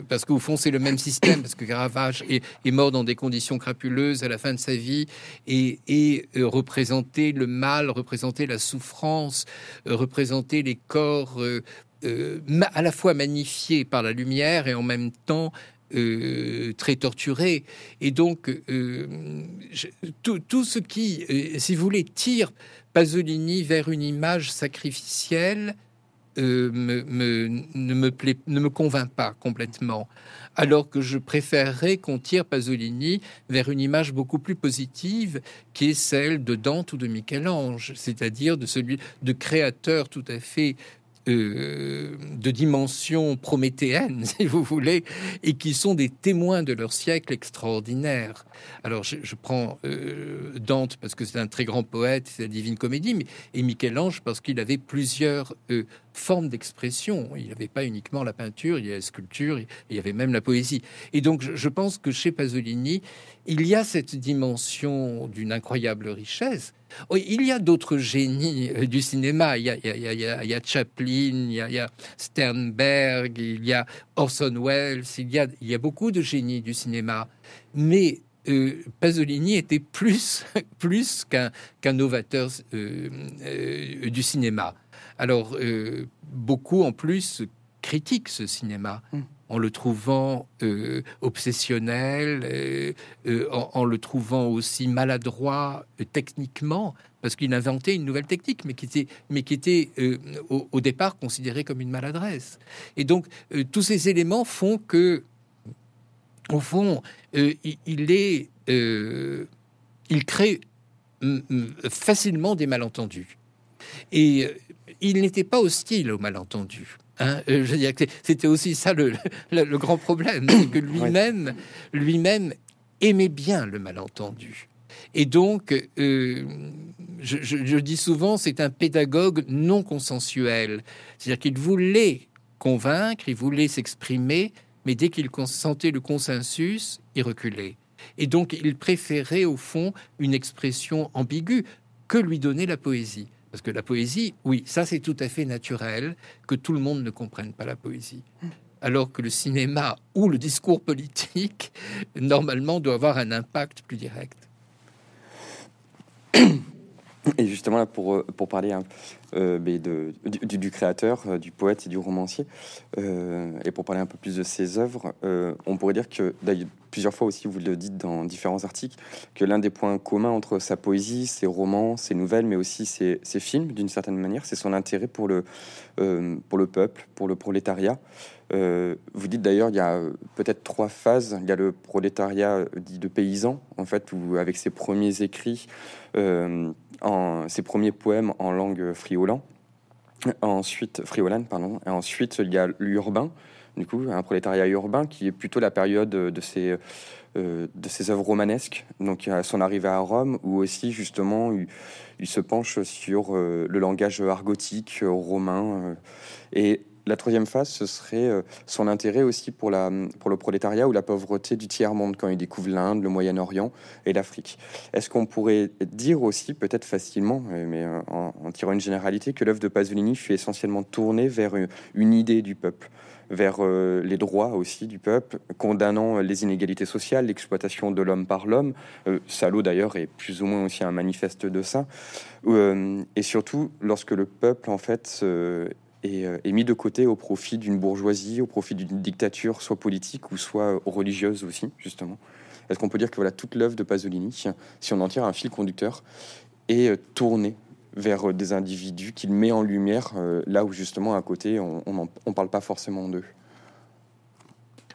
parce qu'au fond, c'est le même système, parce que Caravage est, mort dans des conditions crapuleuses à la fin de sa vie, et, et représenter le mal, représenter la souffrance, représenter les corps à la fois magnifiés par la lumière et en même temps euh, très torturé. Et donc, euh, tout, ce qui, euh, si vous voulez, tire Pasolini vers une image sacrificielle ne, me plaît, ne me convainc pas complètement. Alors que je préférerais qu'on tire Pasolini vers une image beaucoup plus positive, qui est celle de Dante ou de Michel-Ange, c'est-à-dire de celui de créateur tout à fait euh, de dimension prométhéenne, [laughs] si vous voulez, et qui sont des témoins de leur siècle extraordinaire. Alors, je, prends euh, Dante parce que c'est un très grand poète, c'est la Divine Comédie, mais, et Michel-Ange parce qu'il avait plusieurs euh, formes d'expression. Il n'avait pas uniquement la peinture, il y a la sculpture, il y avait même la poésie. Et donc, je pense que chez Pasolini, il y a cette dimension d'une incroyable richesse. il y a d'autres génies euh, du cinéma. Il y a, Chaplin, il y a, Sternberg, il y a Orson Welles, il y a, beaucoup de génies du cinéma. Mais euh, Pasolini était plus, plus qu'un qu'un novateur euh, du cinéma. Alors, beaucoup en plus critiquent ce cinéma. Hum en le trouvant euh, obsessionnel, euh, euh, en, le trouvant aussi maladroit techniquement, parce qu'il inventait une nouvelle technique, mais qui était, mais qui était au, départ considérée comme une maladresse. Et donc, tous ces éléments font que, au fond, il est, il crée facilement des malentendus. Et il n'était pas hostile aux malentendus. Hein, euh, je c'était aussi ça le, grand problème, que lui-même, lui-même aimait bien le malentendu. Et donc, euh, je, dis souvent, c'est un pédagogue non consensuel. C'est-à-dire qu'il voulait convaincre, il voulait s'exprimer, mais dès qu'il sentait le consensus, il reculait. Et donc, il préférait, au fond, une expression ambiguë que lui donnait la poésie. Parce que la poésie, oui, ça c'est tout à fait naturel que tout le monde ne comprenne pas la poésie. Alors que le cinéma ou le discours politique, [laughs] normalement, doit avoir un impact plus direct. Et justement, là, pour, euh, pour parler hein, euh, de, du, créateur, euh, du poète et du romancier, et pour parler un peu plus de ses œuvres, on pourrait dire que, plusieurs fois aussi, vous le dites dans différents articles, que l'un des points communs entre sa poésie, ses romans, ses nouvelles, mais aussi ses, ses films, d'une certaine manière, c'est son intérêt pour le, pour le peuple, pour le prolétariat. vous dites d'ailleurs, il y a peut-être trois phases. Il y a le prolétariat dit de paysan, en fait, où avec ses premiers écrits, en ses premiers poèmes en langue friolan. Ensuite, friolane, pardon. Et ensuite, il y a l'urbain, du coup, un prolétariat urbain qui est plutôt la période de ses, euh, de ses œuvres romanesques, donc son arrivée à Rome, où aussi, justement, il, se penche sur euh, le langage argotique euh, romain. et la troisième phase, ce serait euh, son intérêt aussi pour, la, pour le prolétariat ou la pauvreté du tiers-monde quand il découvre l'Inde, le Moyen-Orient et l'Afrique. Est-ce qu'on pourrait dire aussi, peut-être facilement, euh, mais euh, en, tirant une généralité, que l'œuvre de Pasolini fut essentiellement tournée vers une, idée du peuple vers les droits aussi du peuple, condamnant les inégalités sociales, l'exploitation de l'homme par l'homme? Salo d'ailleurs est plus ou moins aussi un manifeste de ça. et surtout, lorsque le peuple en fait euh, est, mis de côté au profit d'une bourgeoisie, au profit d'une dictature, soit politique ou soit religieuse aussi, justement. Est-ce qu'on peut dire que voilà toute l'œuvre de Pasolini, si on en tire un fil conducteur, est euh, tournée vers euh, des individus qu'il met en lumière là où justement à côté on ne parle pas forcément d'eux?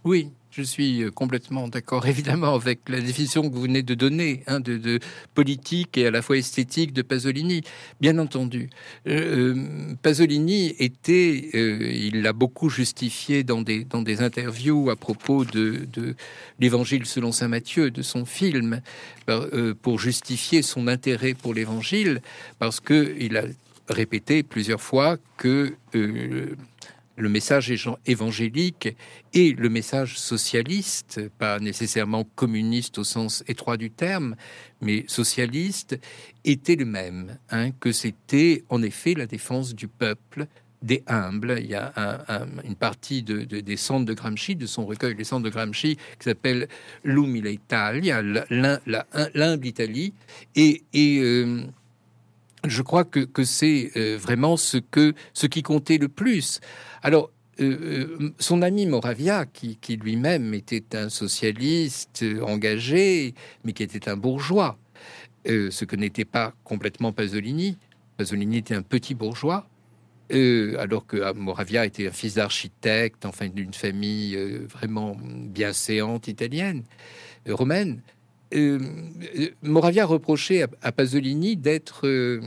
Oui, je suis euh, complètement d'accord, [laughs] évidemment, avec la définition que vous venez de donner, hein, de, politique et à la fois esthétique de Pasolini. Bien entendu, euh, euh, Pasolini était, il l'a beaucoup justifié dans des, dans des interviews à propos de, l'Évangile selon saint Matthieu, de son film, pour justifier son intérêt pour l'Évangile, parce que il a répété plusieurs fois que le message évangélique et le message socialiste, pas nécessairement communiste au sens étroit du terme, mais socialiste, étaient le même, hein, que c'était en effet la défense du peuple, des humbles. Il y a une partie de, des centres de Gramsci, de son recueil Les centres de Gramsci, qui s'appelle L'Umile Italia, l'humble Italie, et, euh, je crois que, que c'est euh, vraiment ce, que, ce qui comptait le plus. Alors, euh, euh, son ami Moravia, qui, lui-même était un socialiste engagé, mais qui était un bourgeois, ce que n'était pas complètement Pasolini. Pasolini était un petit bourgeois, alors que ah, Moravia était un fils d'architecte, enfin d'une famille vraiment bien séante italienne, romaine. Euh, Moravia reprochait à, Pasolini d'être euh,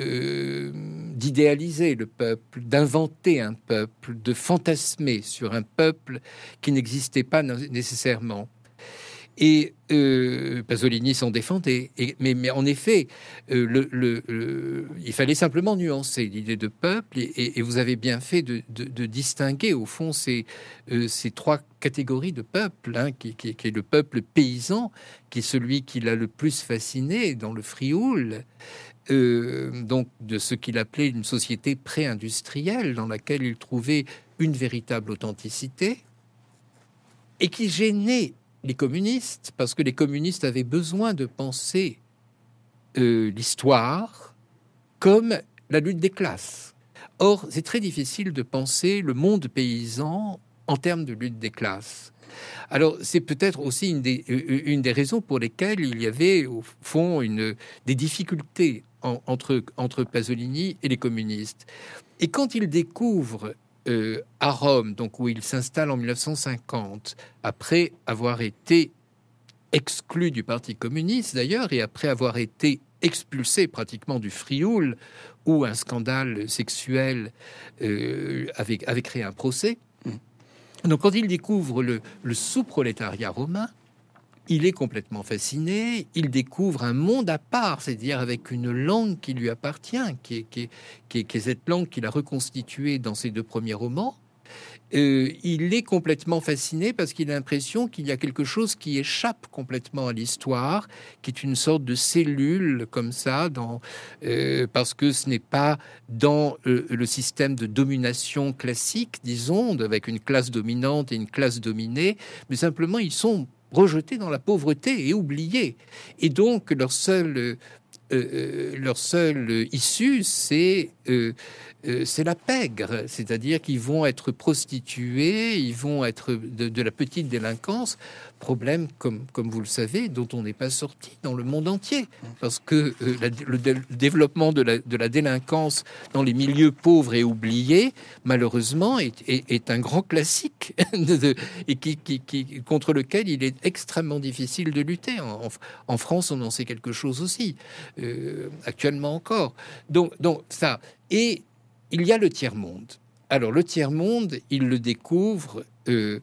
euh, d'idéaliser le peuple, d'inventer un peuple, de fantasmer sur un peuple qui n'existait pas nécessairement. Et euh, Pasolini s'en défendait. mais, en effet, euh, il fallait simplement nuancer l'idée de peuple. Et, vous avez bien fait de, distinguer, au fond, ces, euh, ces trois catégories de peuple, hein, qui, est le peuple paysan, qui est celui qui l'a le plus fasciné dans le Frioul. donc de ce qu'il appelait une société pré-industrielle dans laquelle il trouvait une véritable authenticité et qui gênait les communistes, parce que les communistes avaient besoin de penser euh, l'histoire comme la lutte des classes. Or, c'est très difficile de penser le monde paysan en termes de lutte des classes. Alors, c'est peut-être aussi une des, euh, des, raisons pour lesquelles il y avait, au fond, une, des difficultés entre, entre Pasolini et les communistes. Et quand il découvre euh, à Rome, donc où il s'installe en 1950, après avoir été exclu du Parti communiste d'ailleurs, et après avoir été expulsé pratiquement du Frioul, où un scandale sexuel euh, avait, créé un procès. Mm. Donc quand il découvre le sous-prolétariat romain, il est complètement fasciné, il découvre un monde à part, c'est-à-dire avec une langue qui lui appartient, qui est, cette langue qu'il a reconstituée dans ses deux premiers romans, Euh, il est complètement fasciné parce qu'il a l'impression qu'il y a quelque chose qui échappe complètement à l'histoire, qui est une sorte de cellule comme ça, dans, euh, parce que ce n'est pas dans euh, le système de domination classique, disons, avec une classe dominante et une classe dominée, mais simplement ils sont rejetés dans la pauvreté et oubliés. Et donc leur seule leur seule issue, c'est euh, c'est la pègre, c'est-à-dire qu'ils vont être prostitués, ils vont être de, la petite délinquance, problème, comme, comme vous le savez, dont on n'est pas sorti dans le monde entier, parce que euh, le, développement de la, de la, délinquance dans les milieux pauvres et oubliés, malheureusement, est, un grand classique [laughs] et qui, contre lequel il est extrêmement difficile de lutter. En, France, on en sait quelque chose aussi, euh, actuellement encore. Donc, donc ça, et il y a le tiers-monde. Alors le tiers-monde, il le découvre euh,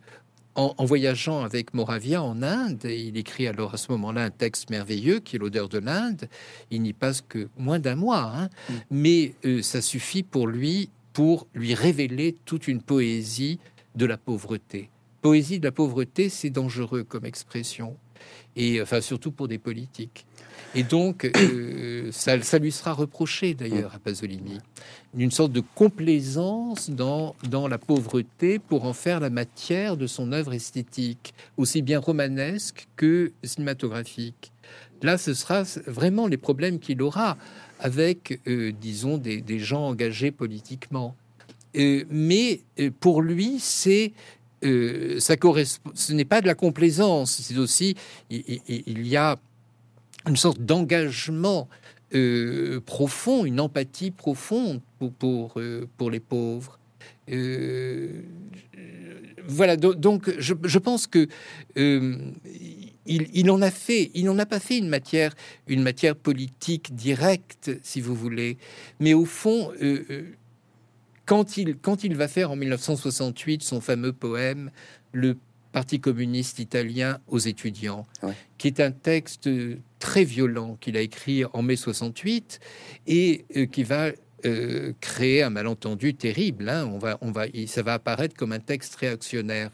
en, voyageant avec Moravia en Inde. Il écrit alors à ce moment-là un texte merveilleux qui est l'odeur de l'Inde. Il n'y passe que moins d'un mois, hein. mm. mais euh, ça suffit pour lui pour lui révéler toute une poésie de la pauvreté. Poésie de la pauvreté, c'est dangereux comme expression, et enfin surtout pour des politiques. Et donc, euh, ça, lui sera reproché d'ailleurs à Pasolini, une sorte de complaisance dans, dans la pauvreté pour en faire la matière de son œuvre esthétique, aussi bien romanesque que cinématographique. Là, ce sera vraiment les problèmes qu'il aura avec, euh, disons, des, gens engagés politiquement. Euh, mais pour lui, c'est ça correspond. Ce n'est pas de la complaisance, c'est aussi il, y a une sorte d'engagement euh, profond, une empathie profonde pour, pour, euh, les pauvres. Euh, voilà, donc je, pense que il, en a fait, il n'en a pas fait une matière, une matière politique directe, si vous voulez, mais au fond, quand il, quand il va faire en 1968 son fameux poème, le Parti communiste italien aux étudiants, qui est un texte très violent qu'il a écrit en mai 68 et euh, qui va euh, créer un malentendu terrible. Hein. On va, on va, ça va apparaître comme un texte réactionnaire.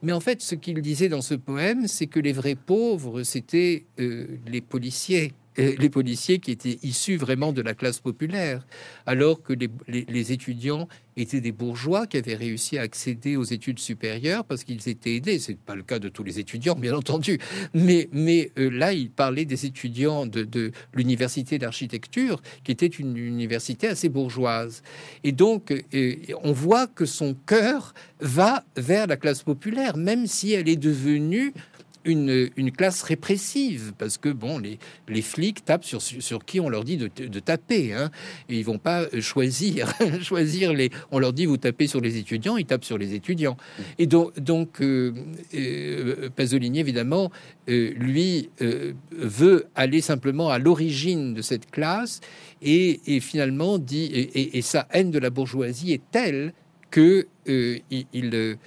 Mais en fait, ce qu'il disait dans ce poème, c'est que les vrais pauvres, c'était euh, les policiers les policiers qui étaient issus vraiment de la classe populaire, alors que les, étudiants étaient des bourgeois qui avaient réussi à accéder aux études supérieures parce qu'ils étaient aidés. C'est pas le cas de tous les étudiants, bien entendu, mais, euh, là, il parlait des étudiants de, l'université d'architecture, qui était une université assez bourgeoise. Et donc, euh, on voit que son cœur va vers la classe populaire, même si elle est devenue une, classe répressive parce que bon, les, les flics tapent sur, sur qui on leur dit de, taper, hein, et ils vont pas choisir [laughs] choisir les. On leur dit vous tapez sur les étudiants, ils tapent sur les étudiants. Et donc donc euh, euh, Pasolini évidemment euh, lui veut aller simplement à l'origine de cette classe et, finalement dit et, sa haine de la bourgeoisie est telle que il il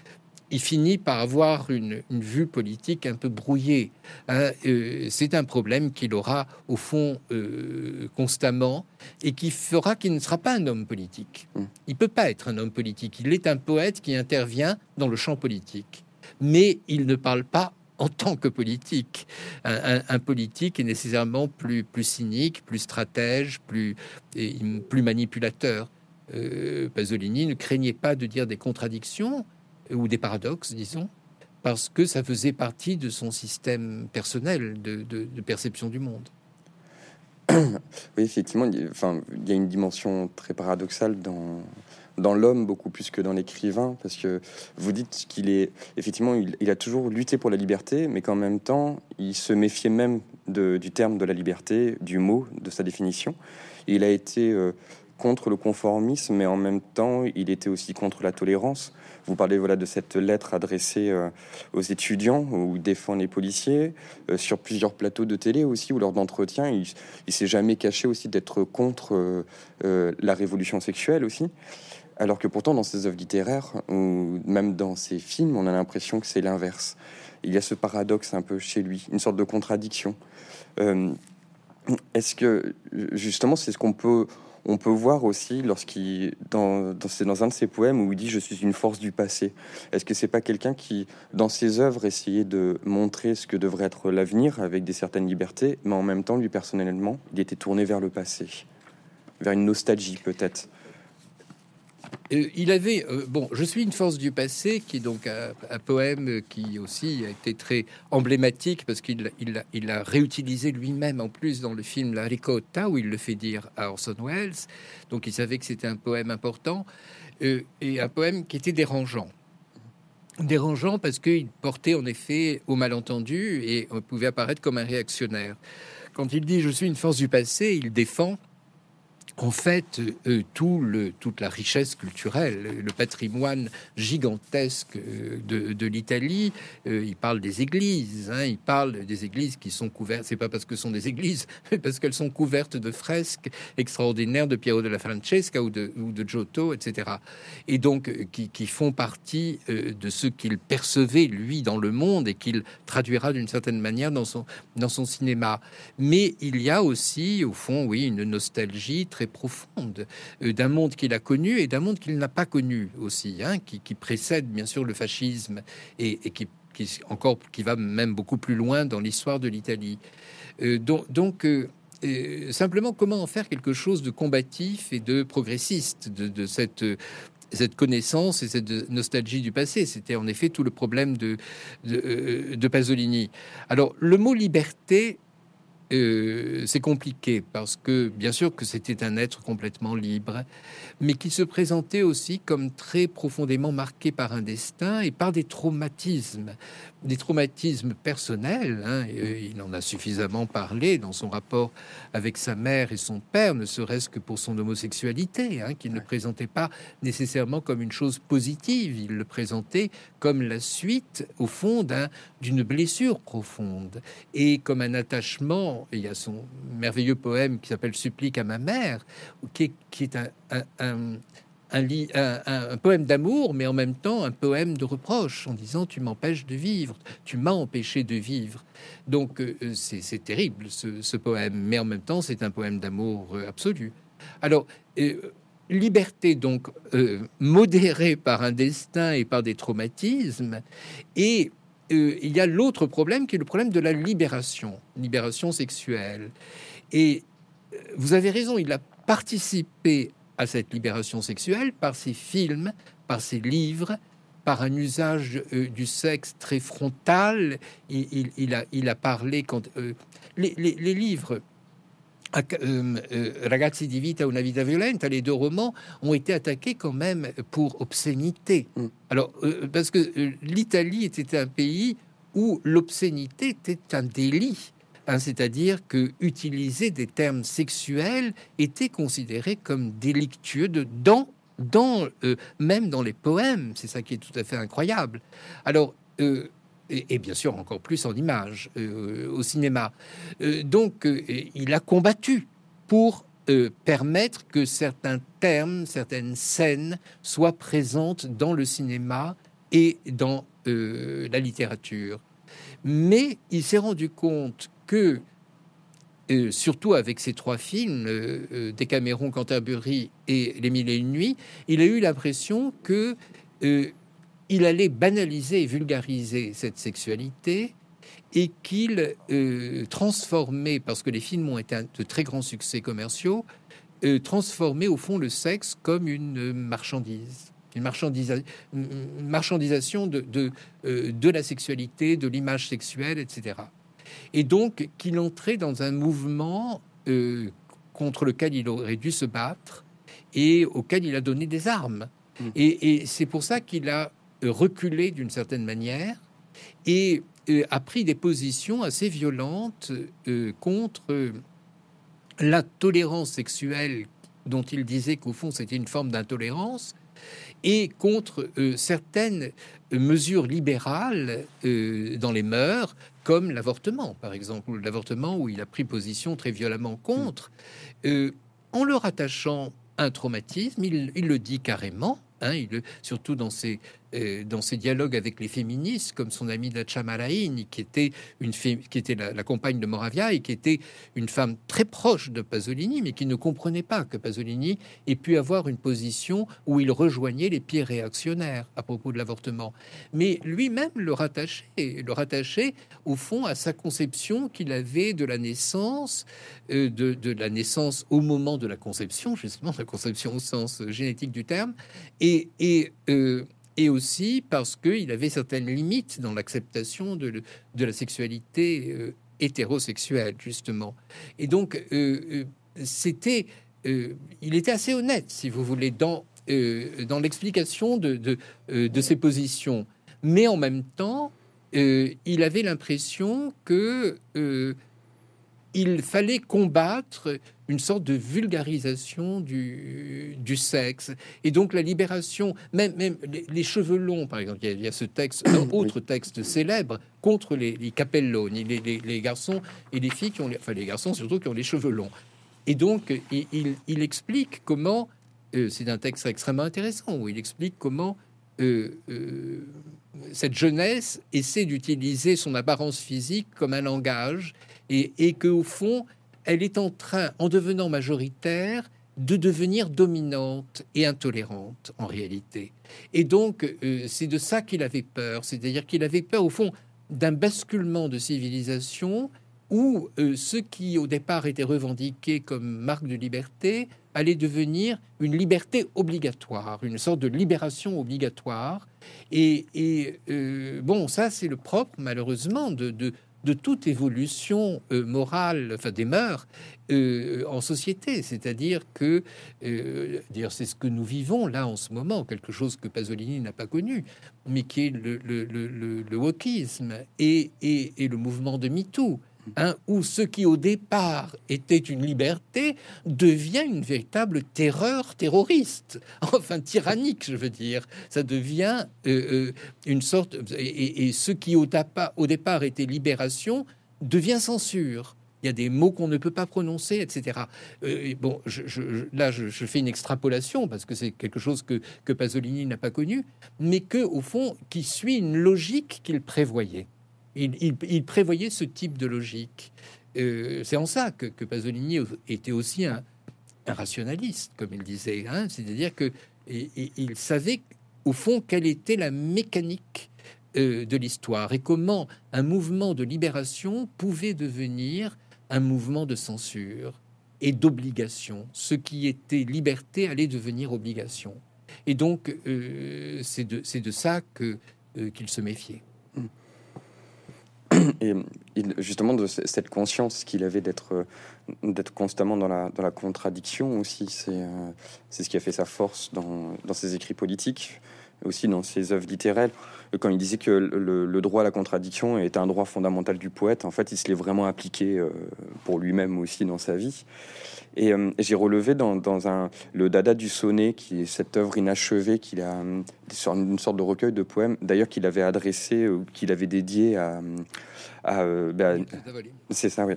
finit par avoir une, vue politique un peu brouillée. Hein. Euh, c'est un problème qu'il aura au fond euh, constamment et qui fera qu'il ne sera pas un homme politique. Hmm. Il peut pas être un homme politique. Il est un poète qui intervient dans le champ politique, mais il ne parle pas en tant que politique. Un, politique est nécessairement plus, plus cynique, plus stratège, plus, plus manipulateur. Euh, Pasolini ne craignait pas de dire des contradictions, ou des paradoxes, disons, parce que ça faisait partie de son système personnel de, perception du monde. [coughs] Oui, effectivement, il y, a, enfin, il y a une dimension très paradoxale dans, l'homme beaucoup plus que dans l'écrivain, parce que vous dites qu'il est effectivement, il, a toujours lutté pour la liberté, mais qu'en même temps, il se méfiait même du terme de la liberté, du mot, de sa définition. il a été euh, contre le conformisme, mais en même temps, il était aussi contre la tolérance. Vous parlez voilà de cette lettre adressée euh, aux étudiants où défend les policiers euh, sur plusieurs plateaux de télé aussi ou lors d'entretien. Il, il s'est jamais caché aussi d'être contre euh, la révolution sexuelle aussi. Alors que pourtant, dans ses œuvres littéraires ou même dans ses films, on a l'impression que c'est l'inverse. Il y a ce paradoxe un peu chez lui, une sorte de contradiction. Est-ce que justement, c'est ce qu'on peut On peut voir aussi, lorsqu'il, dans, dans un de ses poèmes où il dit Je suis une force du passé. Est-ce que c'est pas quelqu'un qui, dans ses œuvres, essayait de montrer ce que devrait être l'avenir avec des certaines libertés, mais en même temps, lui personnellement, il était tourné vers le passé, vers une nostalgie peut-être? Il avait, euh, bon, Je suis une force du passé, qui est donc un, poème qui aussi a été très emblématique parce qu'il il, a réutilisé lui-même en plus dans le film La Ricotta, où il le fait dire à Orson Welles. Donc il savait que c'était un poème important euh, et un poème qui était dérangeant. Dérangeant parce qu'il portait en effet au malentendu et pouvait apparaître comme un réactionnaire. Quand il dit Je suis une force du passé, il défend en fait, euh, tout le, toute la richesse culturelle, le patrimoine gigantesque euh, de, l'Italie, euh, il parle des églises, hein, il parle des églises qui sont couvertes, c'est pas parce que ce sont des églises, [laughs] mais parce qu'elles sont couvertes de fresques extraordinaires de Piero della Francesca ou de, Giotto, etc. Et donc, qui, qui font partie de ce qu'il percevait, lui, dans le monde et qu'il traduira d'une certaine manière dans son, dans son cinéma. Mais il y a aussi, au fond, oui, une nostalgie très profonde euh, d'un monde qu'il a connu et d'un monde qu'il n'a pas connu aussi, hein, qui, précède bien sûr le fascisme et, qui, encore va même beaucoup plus loin dans l'histoire de l'Italie. Euh, donc, euh, simplement comment en faire quelque chose de combatif et de progressiste de, cette cette connaissance et cette nostalgie du passé? C'était en effet tout le problème de, de, de Pasolini. Alors, le mot liberté euh, c'est compliqué parce que bien sûr que c'était un être complètement libre, mais qui se présentait aussi comme très profondément marqué par un destin et par des traumatismes des traumatismes personnels. Hein, euh, il en a suffisamment parlé dans son rapport avec sa mère et son père, ne serait-ce que pour son homosexualité, hein, qu'il ne présentait pas nécessairement comme une chose positive. Il le présentait comme la suite, au fond, d'une blessure profonde et comme un attachement. Il y a son merveilleux poème qui s'appelle Supplique à ma mère, qui est, un un, poème d'amour, mais en même temps un poème de reproche, en disant tu m'empêches de vivre, tu m'as empêché de vivre. Donc euh, euh, c'est terrible ce, poème, mais en même temps c'est un poème d'amour euh, absolu. Alors liberté donc modérée par un destin et par des traumatismes, et il y a l'autre problème qui est le problème de la libération, libération sexuelle. Et vous avez raison, il a participé à cette libération sexuelle par ses films, par ses livres, par un usage euh, du sexe très frontal. Il, a, parlé quand euh, les, livres euh, Ragazzi di vita una vita violenta, les deux romans ont été attaqués quand même pour obscénité. Mm. Alors, parce que l'Italie était un pays où l'obscénité était un délit. Hein, c'est-à-dire que utiliser des termes sexuels était considéré comme délictueux de, dans, dans euh, même dans les poèmes. C'est ça qui est tout à fait incroyable. Alors, euh, et, bien sûr encore plus en images euh, au cinéma. donc, il a combattu pour permettre que certains termes, certaines scènes soient présentes dans le cinéma et dans la littérature. Mais il s'est rendu compte que, euh, surtout avec ces trois films, euh, euh Canterbury et Les Mille et une Nuits, il a eu l'impression que euh, il allait banaliser et vulgariser cette sexualité et qu'il transformait, parce que les films ont été de très grands succès commerciaux, transformait au fond le sexe comme une marchandise une, marchandisation de, de, de, la sexualité, de l'image sexuelle, etc et donc qu'il entrait dans un mouvement euh, contre lequel il aurait dû se battre et auquel il a donné des armes. Mm. Et, c'est pour ça qu'il a euh, reculé d'une certaine manière et euh, a pris des positions assez violentes contre la tolérance sexuelle dont il disait qu'au fond c'était une forme d'intolérance et contre certaines mesures libérales dans les mœurs comme l'avortement, par exemple, l'avortement où il a pris position très violemment contre, euh, en le rattachant un traumatisme, il, le dit carrément, hein, il, surtout dans ses euh, dans ses dialogues avec les féministes, comme son amie Dacha Malaïni, qui était, une qui était la, compagne de Moravia et qui était une femme très proche de Pasolini, mais qui ne comprenait pas que Pasolini ait pu avoir une position où il rejoignait les pieds réactionnaires à propos de l'avortement. Mais lui-même le rattachait, le rattachait au fond à sa conception qu'il avait de la naissance, euh, de, la naissance au moment de la conception, justement, la conception au sens génétique du terme, et, et euh, et aussi parce qu'il avait certaines limites dans l'acceptation de, la sexualité euh, hétérosexuelle, justement. Et donc, euh, euh, c'était, il était assez honnête, si vous voulez, dans, l'explication de, ses positions. Mais en même temps, il avait l'impression que il fallait combattre une sorte de vulgarisation du, du sexe. Et donc la libération, même, même les, cheveux longs, par exemple, il y a, ce texte, un autre texte célèbre contre les, les capelloni, les, les, garçons et les filles qui ont, enfin les garçons surtout qui ont les cheveux longs. Et donc il, il, explique comment, euh, c'est un texte extrêmement intéressant, où il explique comment euh, euh, cette jeunesse essaie d'utiliser son apparence physique comme un langage et, et que au fond elle est en train, en devenant majoritaire, de devenir dominante et intolérante en réalité. Et donc, euh, c'est de ça qu'il avait peur, c'est-à-dire qu'il avait peur, au fond, d'un basculement de civilisation où euh, ce qui, au départ, était revendiqué comme marque de liberté allait devenir une liberté obligatoire, une sorte de libération obligatoire. Et, euh, bon, ça, c'est le propre, malheureusement, de toute évolution euh, morale, enfin des mœurs euh, en société. C'est-à-dire que, euh, c'est ce que nous vivons là en ce moment, quelque chose que Pasolini n'a pas connu, mais qui est le, wokisme et, et, et, le mouvement de MeToo. Hein, où ce qui au départ était une liberté devient une véritable terreur terroriste, [laughs] enfin tyrannique, je veux dire. Ça devient euh, euh, une sorte et, ce qui au, départ était libération devient censure. Il y a des mots qu'on ne peut pas prononcer, etc. Euh, bon, là, je, fais une extrapolation parce que c'est quelque chose que, que Pasolini n'a pas connu, mais que, au fond, qui suit une logique qu'il prévoyait. Il, prévoyait ce type de logique. Euh, c'est en ça que, Pasolini était aussi un, rationaliste, comme il disait. Hein. C'est-à-dire que il savait au fond quelle était la mécanique euh, de l'histoire et comment un mouvement de libération pouvait devenir un mouvement de censure et d'obligation. Ce qui était liberté allait devenir obligation. Et donc, euh, c'est de, ça qu'il se méfiait. Et justement, de cette conscience qu'il avait d'être euh, d'être constamment dans la, dans la contradiction aussi, c'est euh, c'est ce qui a fait sa force dans, dans ses écrits politiques, aussi dans ses œuvres littéraires. Quand il disait que le, le, droit à la contradiction est un droit fondamental du poète, en fait, il se l'est vraiment appliqué euh, pour lui-même aussi dans sa vie. Et j'ai relevé dans, dans, un, le Dada du Sonnet, qui est cette œuvre inachevée qu'il a sur une sorte de recueil de poèmes, d'ailleurs qu'il avait adressé, qu'il avait dédié à, euh, ben, c'est ça, oui.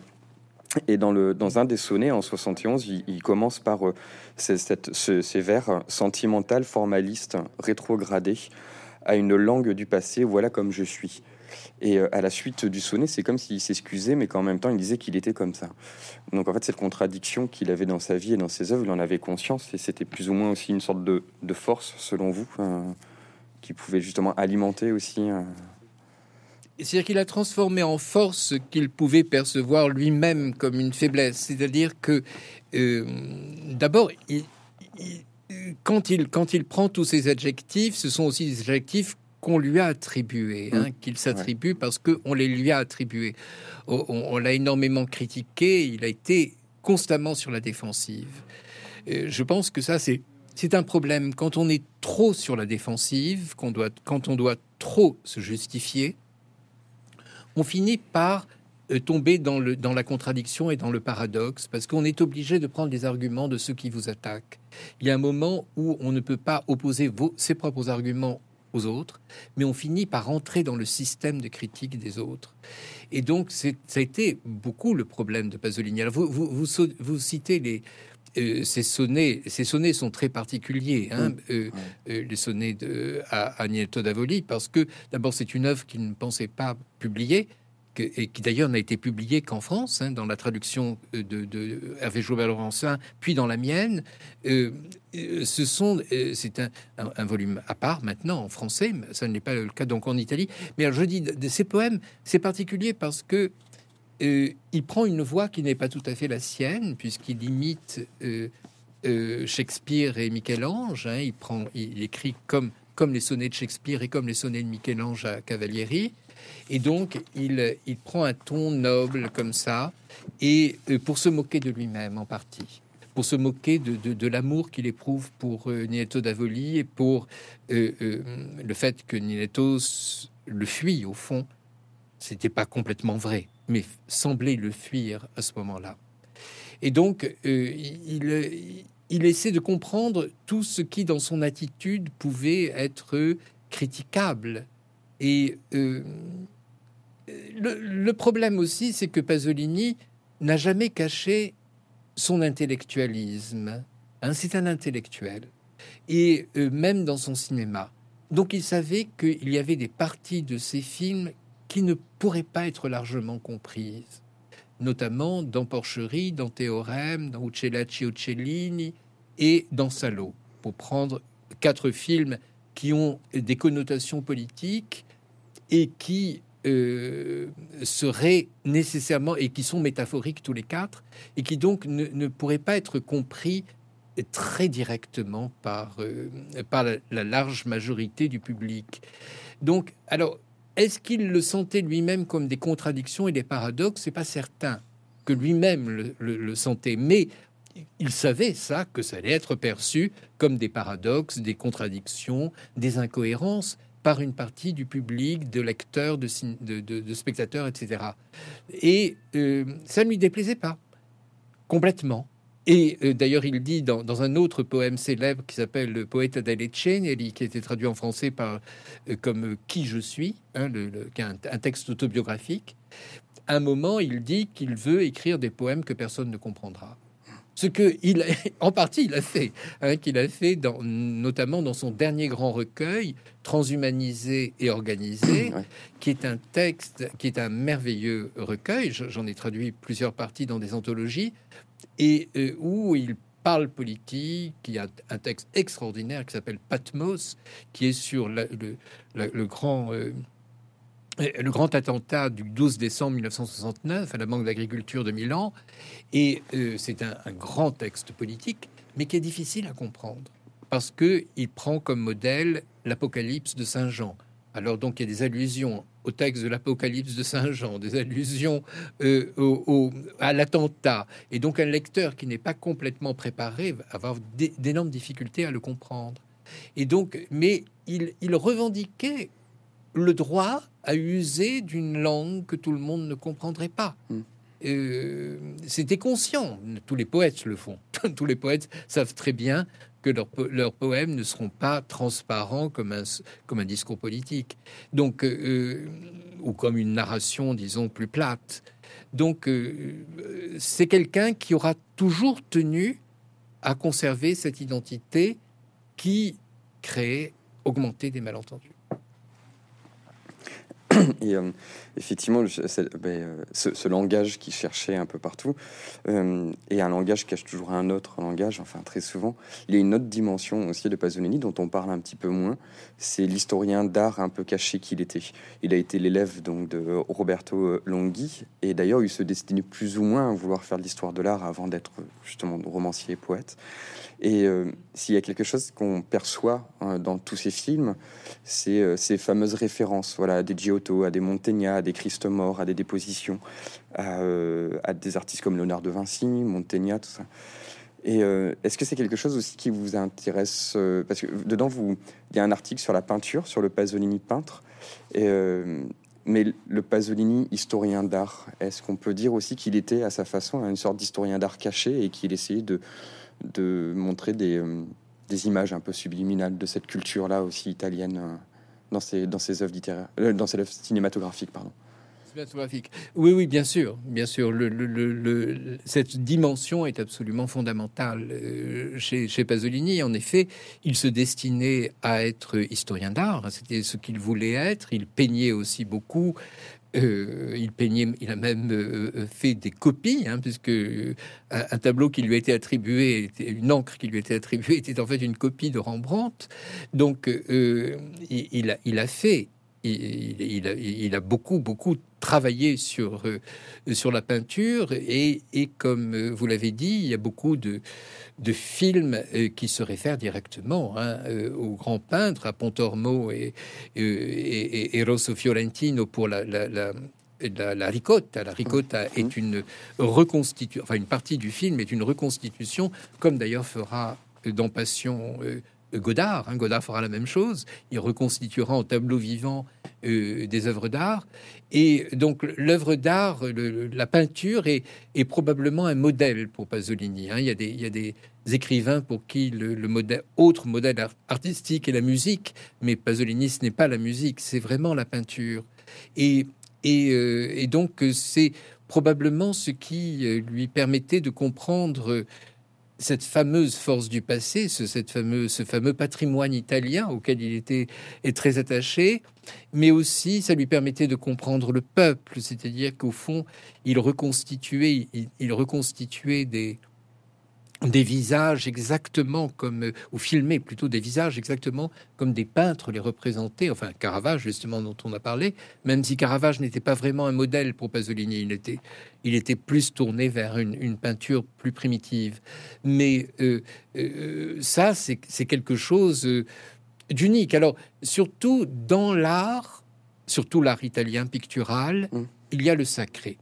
Et dans, le, dans un des sonnets en 71, il, commence par euh, cette, ces vers sentimental, formaliste, rétrogradé, à une langue du passé, voilà comme je suis. Et euh, à la suite du sonnet, c'est comme s'il s'excusait, mais qu'en même temps, il disait qu'il était comme ça. Donc en fait, cette contradiction qu'il avait dans sa vie et dans ses œuvres, il en avait conscience, et c'était plus ou moins aussi une sorte de, de force, selon vous, qui pouvait justement alimenter aussi c'est-à-dire qu'il a transformé en force ce qu'il pouvait percevoir lui-même comme une faiblesse. C'est-à-dire que, euh, d'abord, quand, il, quand il prend tous ces adjectifs, ce sont aussi des adjectifs qu'on lui a attribués, hein, mmh. qu'il s'attribue parce qu'on les lui a attribués. On, l'a énormément critiqué, il a été constamment sur la défensive. Euh, je pense que ça, c'est c'est un problème quand on est trop sur la défensive, qu'on doit, quand on doit trop se justifier, on finit par euh, tomber dans, la contradiction et dans le paradoxe, parce qu'on est obligé de prendre les arguments de ceux qui vous attaquent. Il y a un moment où on ne peut pas opposer ses propres arguments aux autres, mais on finit par entrer dans le système de critique des autres. Et donc, ça a été beaucoup le problème de Pasolini. vous, vous, vous, citez les, ces sonnets, ces sonnets sont très particuliers, hein, mm. les sonnets de, à, à Davoli, parce que d'abord c'est une œuvre qu'il ne pensait pas publier, et qui d'ailleurs n'a été publié qu'en France, hein, dans la traduction de, de Hervé Joubert-Laurencin, puis dans la mienne. Euh, euh, ce sont, euh, c'est un, un, volume à part maintenant en français, mais ça n'est pas le cas donc en Italie. Mais alors, je dis de ces poèmes, c'est particulier parce que il prend une voix qui n'est pas tout à fait la sienne, puisqu'il imite Shakespeare et Michel-Ange. Hein. il prend, il écrit comme comme les sonnets de Shakespeare et comme les sonnets de Michel-Ange à Cavalieri. Et donc, il, prend un ton noble comme ça, et euh, pour se moquer de lui-même en partie pour se moquer de, l'amour qu'il éprouve pour euh, Nietto d'Avoli et pour euh, le fait que Nietto le fuit au fond. C'était pas complètement vrai, mais semblait le fuir à ce moment-là. Et donc, il, il essaie de comprendre tout ce qui, dans son attitude, pouvait être critiquable. Et le, problème aussi, c'est que Pasolini n'a jamais caché son intellectualisme. Hein, c'est un intellectuel. Et euh, même dans son cinéma. Donc il savait qu'il y avait des parties de ses films qui ne pourraient pas être largement comprises, notamment dans Porcherie, dans Théorème, dans Uccellacci Uccellini et dans Salo, pour prendre quatre films qui ont des connotations politiques et qui euh, seraient nécessairement et qui sont métaphoriques tous les quatre et qui donc ne, pourraient pas être compris très directement par, euh, par la, large majorité du public. Donc, alors, est-ce qu'il le sentait lui-même comme des contradictions et des paradoxes? C'est pas certain que lui-même le, sentait, mais il savait ça, que ça allait être perçu comme des paradoxes, des contradictions, des incohérences par une partie du public, de lecteurs, de, de, spectateurs, etc. Et euh, ça ne lui déplaisait pas complètement. Et euh, d'ailleurs, il dit dans, un autre poème célèbre qui s'appelle Le poète Cenelli, qui a été traduit en français par, euh, comme Qui je suis, hein, le, un, un, texte autobiographique, à un moment, il dit qu'il veut écrire des poèmes que personne ne comprendra. Ce que il, [laughs] en partie, il a fait, hein, qu'il a fait dans, notamment dans son dernier grand recueil, Transhumanisé et organisé, qui est un texte, qui est un merveilleux recueil. J'en ai traduit plusieurs parties dans des anthologies, et euh, où il parle politique. Il y a un texte extraordinaire qui s'appelle Patmos, qui est sur le, grand euh, le grand attentat du 12 décembre 1969 à la Banque d'agriculture de Milan. Et euh, c'est un, grand texte politique, mais qui est difficile à comprendre, parce qu'il prend comme modèle l'Apocalypse de Saint Jean. Alors donc il y a des allusions au texte de l'Apocalypse de Saint Jean, des allusions euh, au, à l'attentat. Et donc un lecteur qui n'est pas complètement préparé va avoir d'énormes difficultés à le comprendre. Et donc, mais il, il revendiquait le droit à user d'une langue que tout le monde ne comprendrait pas. Hmm. Euh, c'était conscient. Tous les poètes le font. [laughs] Tous les poètes savent très bien que leurs, poèmes ne seront pas transparents comme un, discours politique, donc euh, ou comme une narration, disons, plus plate. Donc, euh, c'est quelqu'un qui aura toujours tenu à conserver cette identité qui crée, augmenter des malentendus. Et euh, effectivement, ben, euh, ce, langage qui cherchait un peu partout, euh, et un langage cache toujours un autre langage, enfin très souvent, il y a une autre dimension aussi de Pasolini dont on parle un petit peu moins, c'est l'historien d'art un peu caché qu'il était. Il a été l'élève donc de Roberto Longhi, et d'ailleurs il se destinait plus ou moins à vouloir faire de l'histoire de l'art avant d'être justement romancier et poète. Et euh, s'il y a quelque chose qu'on perçoit hein, dans tous ces films, c'est euh, ces fameuses références, voilà, à des Giotto, à des Montaigne, à des Christ mort, à des dépositions, euh, à, des artistes comme Léonard de Vinci, Montaigne, tout ça. Et est-ce que c'est quelque chose aussi qui vous intéresse Parce que dedans, il y a un article sur la peinture, sur le Pasolini peintre. Et, mais le Pasolini, historien d'art, est-ce qu'on peut dire aussi qu'il était à sa façon une sorte d'historien d'art caché et qu'il essayait de, de montrer des, euh, des, images un peu subliminales de cette culture-là aussi italienne euh, dans ses, dans ses œuvres littéraires, euh, dans ses œuvres cinématographiques, pardon. Oui, oui, bien sûr, bien sûr. Le, cette dimension est absolument fondamentale chez, chez, Pasolini. En effet, il se destinait à être historien d'art. C'était ce qu'il voulait être. Il peignait aussi beaucoup. Euh, il peignait, il a même euh, fait des copies, hein, puisque un, tableau qui lui a été attribué, une encre qui lui a été attribuée, était en fait une copie de Rembrandt. Donc, il a fait il, a, beaucoup, beaucoup travaillé sur, euh, sur la peinture et, comme euh, vous l'avez dit, il y a beaucoup de, de films euh, qui se réfèrent directement hein, aux grands peintres, à Pontormo et, et, Rosso Fiorentino pour la, la, la ricotta. La ricotta mmh. est une reconstitution, enfin une partie du film est une reconstitution, comme d'ailleurs fera dans Passion Godard. Hein. Godard fera la même chose. Il reconstituera en tableau vivant euh, des œuvres d'art. Et donc l'œuvre d'art, la peinture est, probablement un modèle pour Pasolini. Hein. Il, y a des, écrivains pour qui le, modèle, autre modèle artistique est la musique, mais Pasolini, ce n'est pas la musique, c'est vraiment la peinture. Et, euh, donc c'est probablement ce qui euh, lui permettait de comprendre cette fameuse force du passé, ce, cette fameuse, ce fameux patrimoine italien auquel il était est très attaché, mais aussi ça lui permettait de comprendre le peuple, c'est-à-dire qu'au fond, il reconstituait, il reconstituait des, des visages exactement comme, ou filmer plutôt des visages exactement comme des peintres les représentaient, enfin Caravage justement dont on a parlé, même si Caravage n'était pas vraiment un modèle pour Pasolini, il était, il était plus tourné vers une, peinture plus primitive. Mais euh, euh, ça, c'est quelque chose euh, d'unique. Alors, surtout dans l'art, surtout l'art italien pictural, mmh. il y a le sacré.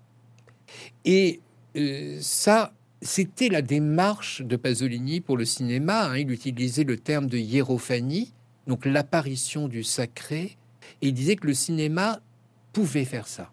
Et ça, c'était la démarche de Pasolini pour le cinéma. Hein. Il utilisait le terme de hiérophanie, donc l'apparition du sacré, et il disait que le cinéma pouvait faire ça.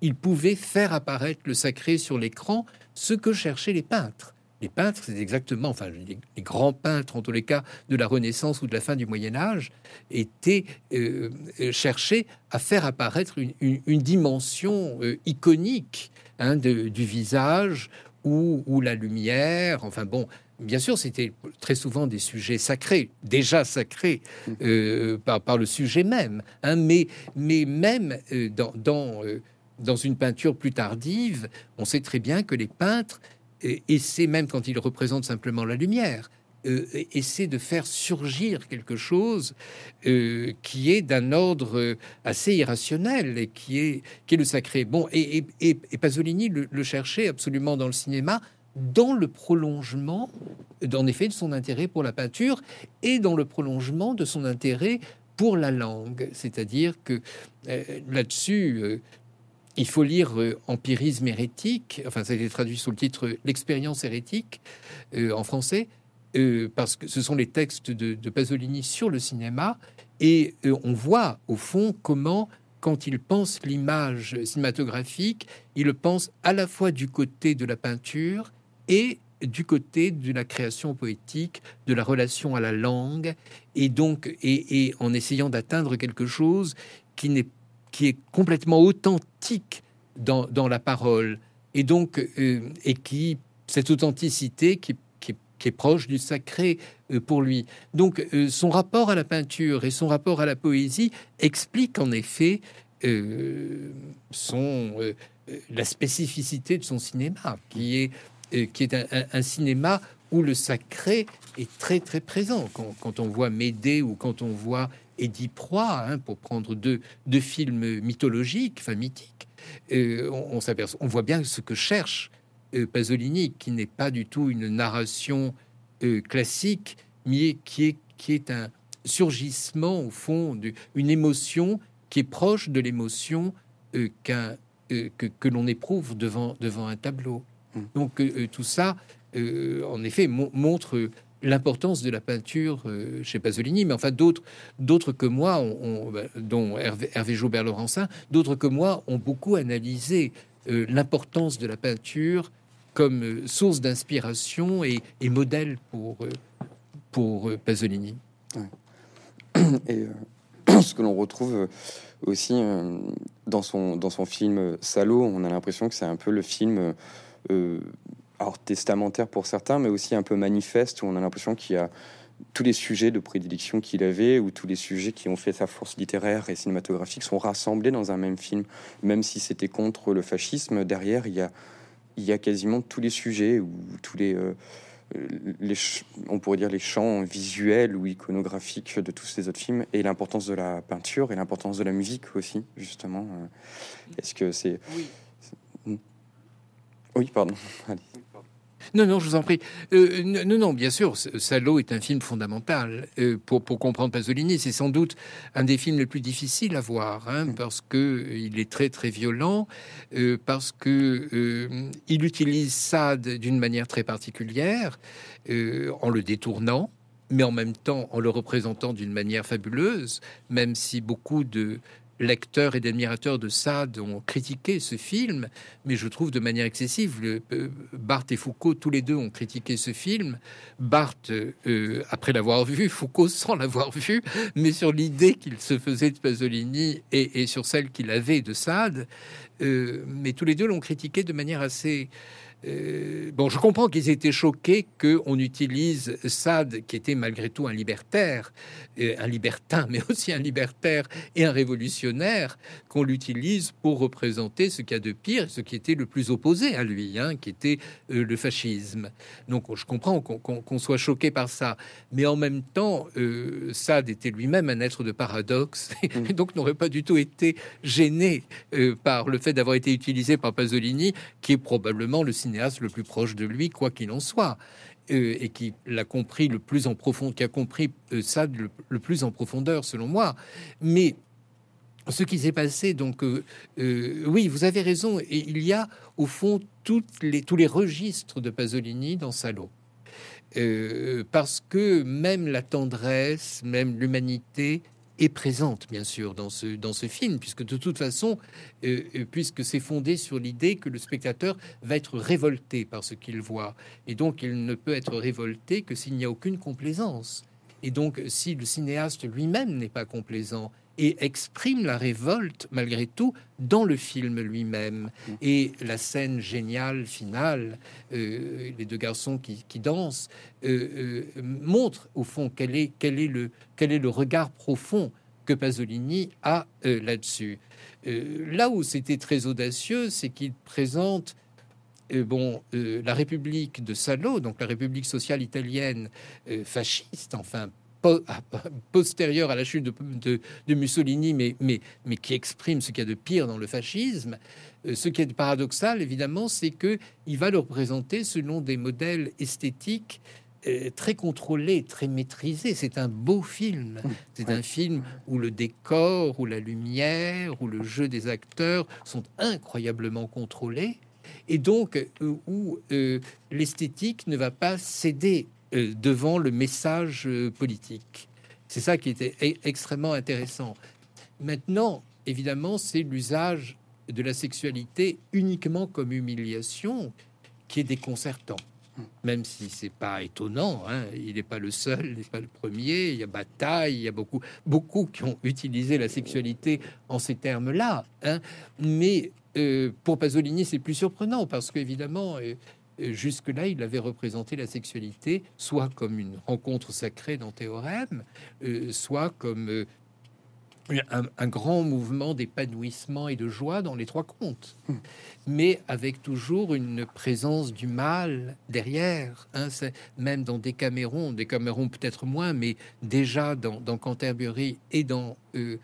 Il pouvait faire apparaître le sacré sur l'écran, ce que cherchaient les peintres. Les peintres, c'est exactement, enfin, les, grands peintres, en tous les cas, de la Renaissance ou de la fin du Moyen Âge, étaient euh, cherchés à faire apparaître une, dimension euh, iconique hein, du visage ou, la lumière. Enfin bon, bien sûr, c'était très souvent des sujets sacrés, déjà sacrés mmh. euh, par, le sujet même. Hein, mais, mais même euh, dans, dans, euh, dans, une peinture plus tardive, on sait très bien que les peintres, et c'est même quand ils représentent simplement la lumière, euh, essaie de faire surgir quelque chose euh, qui est d'un ordre assez irrationnel et qui est, qui est le sacré. Bon, et, et, Pasolini le, cherchait absolument dans le cinéma, dans le prolongement, en effet, de son intérêt pour la peinture et dans le prolongement de son intérêt pour la langue. C'est-à-dire que euh, là-dessus, il faut lire Empirisme hérétique, enfin ça a été traduit sous le titre L'expérience hérétique en français, euh, parce que ce sont les textes de, Pasolini sur le cinéma, et euh, on voit au fond comment, quand il pense l'image cinématographique, il pense à la fois du côté de la peinture et du côté de la création poétique, de la relation à la langue, et donc et, en essayant d'atteindre quelque chose qui n'est qui est complètement authentique dans, la parole, et donc euh, et qui cette authenticité qui qui est proche du sacré euh, pour lui. Donc euh, son rapport à la peinture et son rapport à la poésie expliquent en effet euh, son, la spécificité de son cinéma, qui est, qui est un, cinéma où le sacré est très très présent. Quand, on voit Médée ou quand on voit Édith Proie, hein, pour prendre deux, deux, films mythologiques, enfin mythiques, on, on voit bien ce que cherche Pasolini, qui n'est pas du tout une narration euh, classique, mais qui est, qui est un surgissement au fond, d'une émotion qui est proche de l'émotion euh, qu'un que, l'on éprouve devant, devant un tableau. Mmh. Donc tout ça, en effet, montre l'importance de la peinture chez Pasolini, mais enfin d'autres, d'autres que moi, bah, dont Hervé, Hervé Joubert-Laurencin, d'autres que moi ont beaucoup analysé l'importance de la peinture comme euh, source d'inspiration et, modèle pour, euh, pour euh, Pasolini. Et [clears throat] ce que l'on retrouve aussi dans, son, dans son film Salo. On a l'impression que c'est un peu le film alors testamentaire pour certains, mais aussi un peu manifeste, où on a l'impression qu'il y a tous les sujets de prédilection qu'il avait, ou tous les sujets qui ont fait sa force littéraire et cinématographique, sont rassemblés dans un même film. Même si c'était contre le fascisme, derrière, il y a, il y a quasiment tous les sujets, ou tous les, euh, les on pourrait dire les champs visuels ou iconographiques de tous ces autres films, et l'importance de la peinture, et l'importance de la musique aussi, justement. Est-ce que c'est... Oui. Hmm. Oui, pardon. [laughs] Allez. Non, non, je vous en prie. Euh, non, non, bien sûr, Salo est un film fondamental euh, pour, pour comprendre Pasolini. C'est sans doute un des films les plus difficiles à voir, hein, mm. parce que euh, il est très très violent, parce que il utilise Sade d'une manière très particulière, en le détournant mais en même temps en le représentant d'une manière fabuleuse, même si beaucoup de lecteurs et d'admirateurs de Sade ont critiqué ce film, mais je trouve de manière excessive. Le, euh, Barthes et Foucault, tous les deux, ont critiqué ce film. Barthes, euh, après l'avoir vu, [laughs] Foucault sans l'avoir vu, mais sur l'idée qu'il se faisait de Pasolini et, sur celle qu'il avait de Sade. Euh, mais tous les deux l'ont critiqué de manière assez euh, bon, je comprends qu'ils étaient choqués qu'on utilise Sade, qui était malgré tout un libertaire, euh, un libertin, [laughs] mais aussi un libertaire et un révolutionnaire, qu'on l'utilise pour représenter ce qu'il y a de pire, ce qui était le plus opposé à lui, hein, qui était euh, le fascisme. Donc, je comprends qu'on soit choqué par ça, mais en même temps, Sade était lui-même un être de paradoxe, [laughs] et donc n'aurait pas du tout été gêné par le fait d'avoir été utilisé par Pasolini, qui est probablement le le plus proche de lui, quoi qu'il en soit. Euh, et qui l'a compris le plus en qui a compris euh, ça le, plus en profondeur, selon moi. Mais ce qui s'est passé, donc, euh, oui, vous avez raison. Et il y a au fond les, tous les registres de Pasolini dans Salo. parce que même la tendresse, même l'humanité est présente, bien sûr, dans ce, dans ce film, puisque de toute façon, euh, euh, puisque c'est fondé sur l'idée que le spectateur va être révolté par ce qu'il voit. Et donc, il ne peut être révolté que s'il n'y a aucune complaisance. Et donc, si le cinéaste lui-même n'est pas complaisant, et exprime la révolte malgré tout dans le film lui-même. Et la scène géniale finale, euh, les deux garçons qui, dansent, euh, euh, montre au fond quel est, quel, est le, quel est le regard profond que Pasolini a là-dessus. là où c'était très audacieux, c'est qu'il présente bon, la République de Salo, donc la République sociale italienne fasciste, enfin [laughs] postérieure à la chute de, Mussolini, mais, mais, mais qui exprime ce qu'il y a de pire dans le fascisme. Euh, ce qui est paradoxal, évidemment, c'est que il va le représenter selon des modèles esthétiques euh, très contrôlés, très maîtrisés. C'est un beau film. C'est un film où le décor, où la lumière, où le jeu des acteurs sont incroyablement contrôlés. Et donc, euh, où l'esthétique ne va pas céder devant le message euh, politique. C'est ça qui était e-, extrêmement intéressant. Maintenant, évidemment, c'est l'usage de la sexualité uniquement comme humiliation qui est déconcertant. Même si c'est pas étonnant, hein. il n'est pas le seul, il n'est pas le premier. Il y a Bataille, il y a beaucoup, beaucoup qui ont utilisé la sexualité en ces termes-là. Hein. Mais euh, pour Pasolini, c'est plus surprenant parce qu'évidemment, euh, jusque-là, il avait représenté la sexualité soit comme une rencontre sacrée dans Théorème, euh, soit comme euh, un, grand mouvement d'épanouissement et de joie dans les trois contes, hmm. mais avec toujours une présence du mal derrière. Hein, même dans des Camerons, des Camerons peut-être moins, mais déjà dans, Canterbury et dans euh,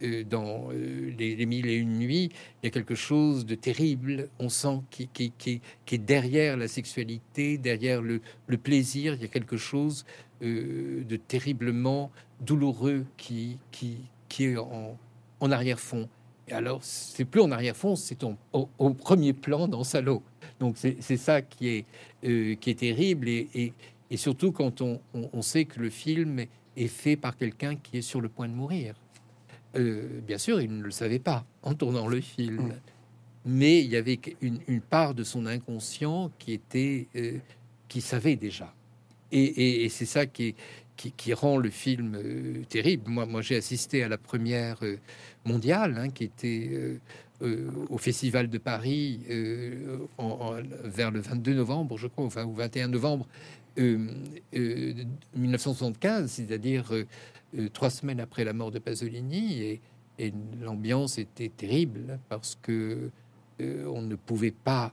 dans euh, les, mille et une nuits, il y a quelque chose de terrible. On sent qui, qui, est derrière la sexualité, derrière le, plaisir. Il y a quelque chose euh, de terriblement douloureux qui, qui, est en, arrière-fond. Et alors, c'est plus en arrière-fond, c'est au, premier plan dans Salo. Donc, c'est ça qui est, qui est terrible. Et, et, surtout quand on, on, sait que le film est fait par quelqu'un qui est sur le point de mourir. Euh, bien sûr, il ne le savait pas en tournant le film. Mais il y avait une, part de son inconscient qui était, euh, qui savait déjà. Et, c'est ça qui est, qui, rend le film terrible. Moi, moi j'ai assisté à la première mondiale hein, qui était au Festival de Paris vers le 22 novembre, je crois, enfin, ou 21 novembre 1975, c'est-à-dire trois semaines après la mort de Pasolini. Et, l'ambiance était terrible parce que euh, on ne pouvait pas,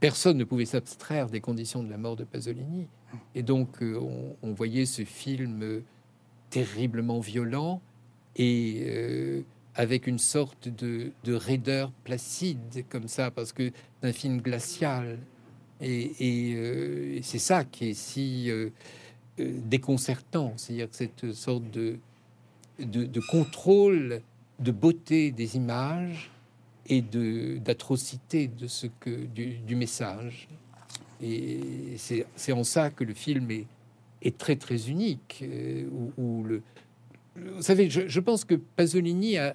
personne ne pouvait s'abstraire des conditions de la mort de Pasolini. Et donc euh, on, voyait ce film terriblement violent et euh, avec une sorte de, raideur placide comme ça, parce que c'est un film glacial. Et, c'est ça qui est si déconcertant, c'est-à-dire cette sorte de, de, contrôle de beauté des images et d'atrocité que du, message. Et c'est en ça que le film est, est très très unique. Euh, vous savez, je, pense que Pasolini a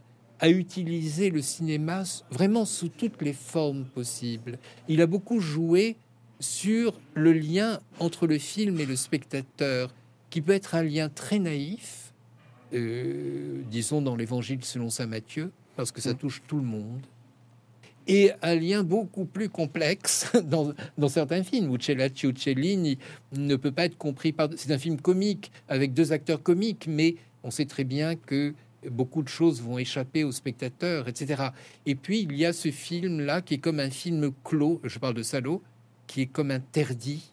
utilisé le cinéma vraiment sous toutes les formes possibles. Il a beaucoup joué sur le lien entre le film et le spectateur, qui peut être un lien très naïf, euh, disons dans l'évangile selon saint Matthieu, parce que ça mm. touche tout le monde, et un lien beaucoup plus complexe [laughs] dans, dans certains films où Cellacci Cellini ne peut pas être compris par. C'est un film comique avec deux acteurs comiques, mais on sait très bien que beaucoup de choses vont échapper aux spectateurs, etc. Et puis il y a ce film-là qui est comme un film clos, je parle de Salo, qui est comme interdit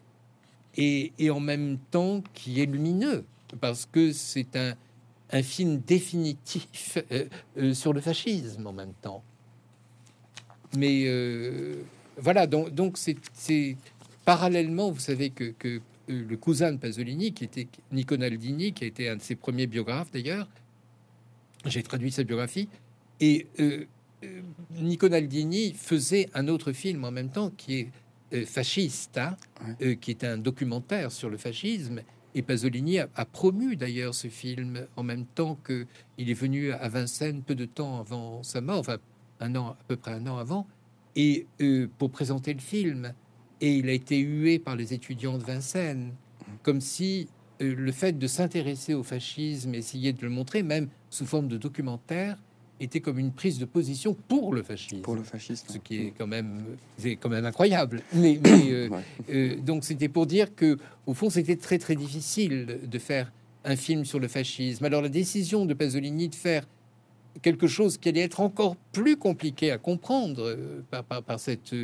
et, et en même temps qui est lumineux parce que c'est un, un film définitif euh, euh, sur le fascisme en même temps. Mais euh, voilà, donc donc c'est parallèlement, vous savez que, que le cousin de Pasolini, qui était Nico Naldini, qui a été un de ses premiers biographes d'ailleurs, j'ai traduit sa biographie, et Nico Naldini faisait un autre film en même temps qui est fasciste, hein, qui est un documentaire sur le fascisme. Et Pasolini a, promu d'ailleurs ce film en même temps que il est venu à Vincennes peu de temps avant sa mort, enfin un an, à peu près un an avant, et euh, pour présenter le film. Et il a été hué par les étudiants de Vincennes, comme si euh, le fait de s'intéresser au fascisme, essayer de le montrer, même sous forme de documentaire, était comme une prise de position pour le fascisme. Pour le fascisme. Ce qui est quand même, c'est quand même incroyable. Mais, [coughs] euh, euh, donc c'était pour dire que, au fond, c'était très très difficile de faire un film sur le fascisme. Alors la décision de Pasolini de faire quelque chose qui allait être encore plus compliqué à comprendre euh, par, cette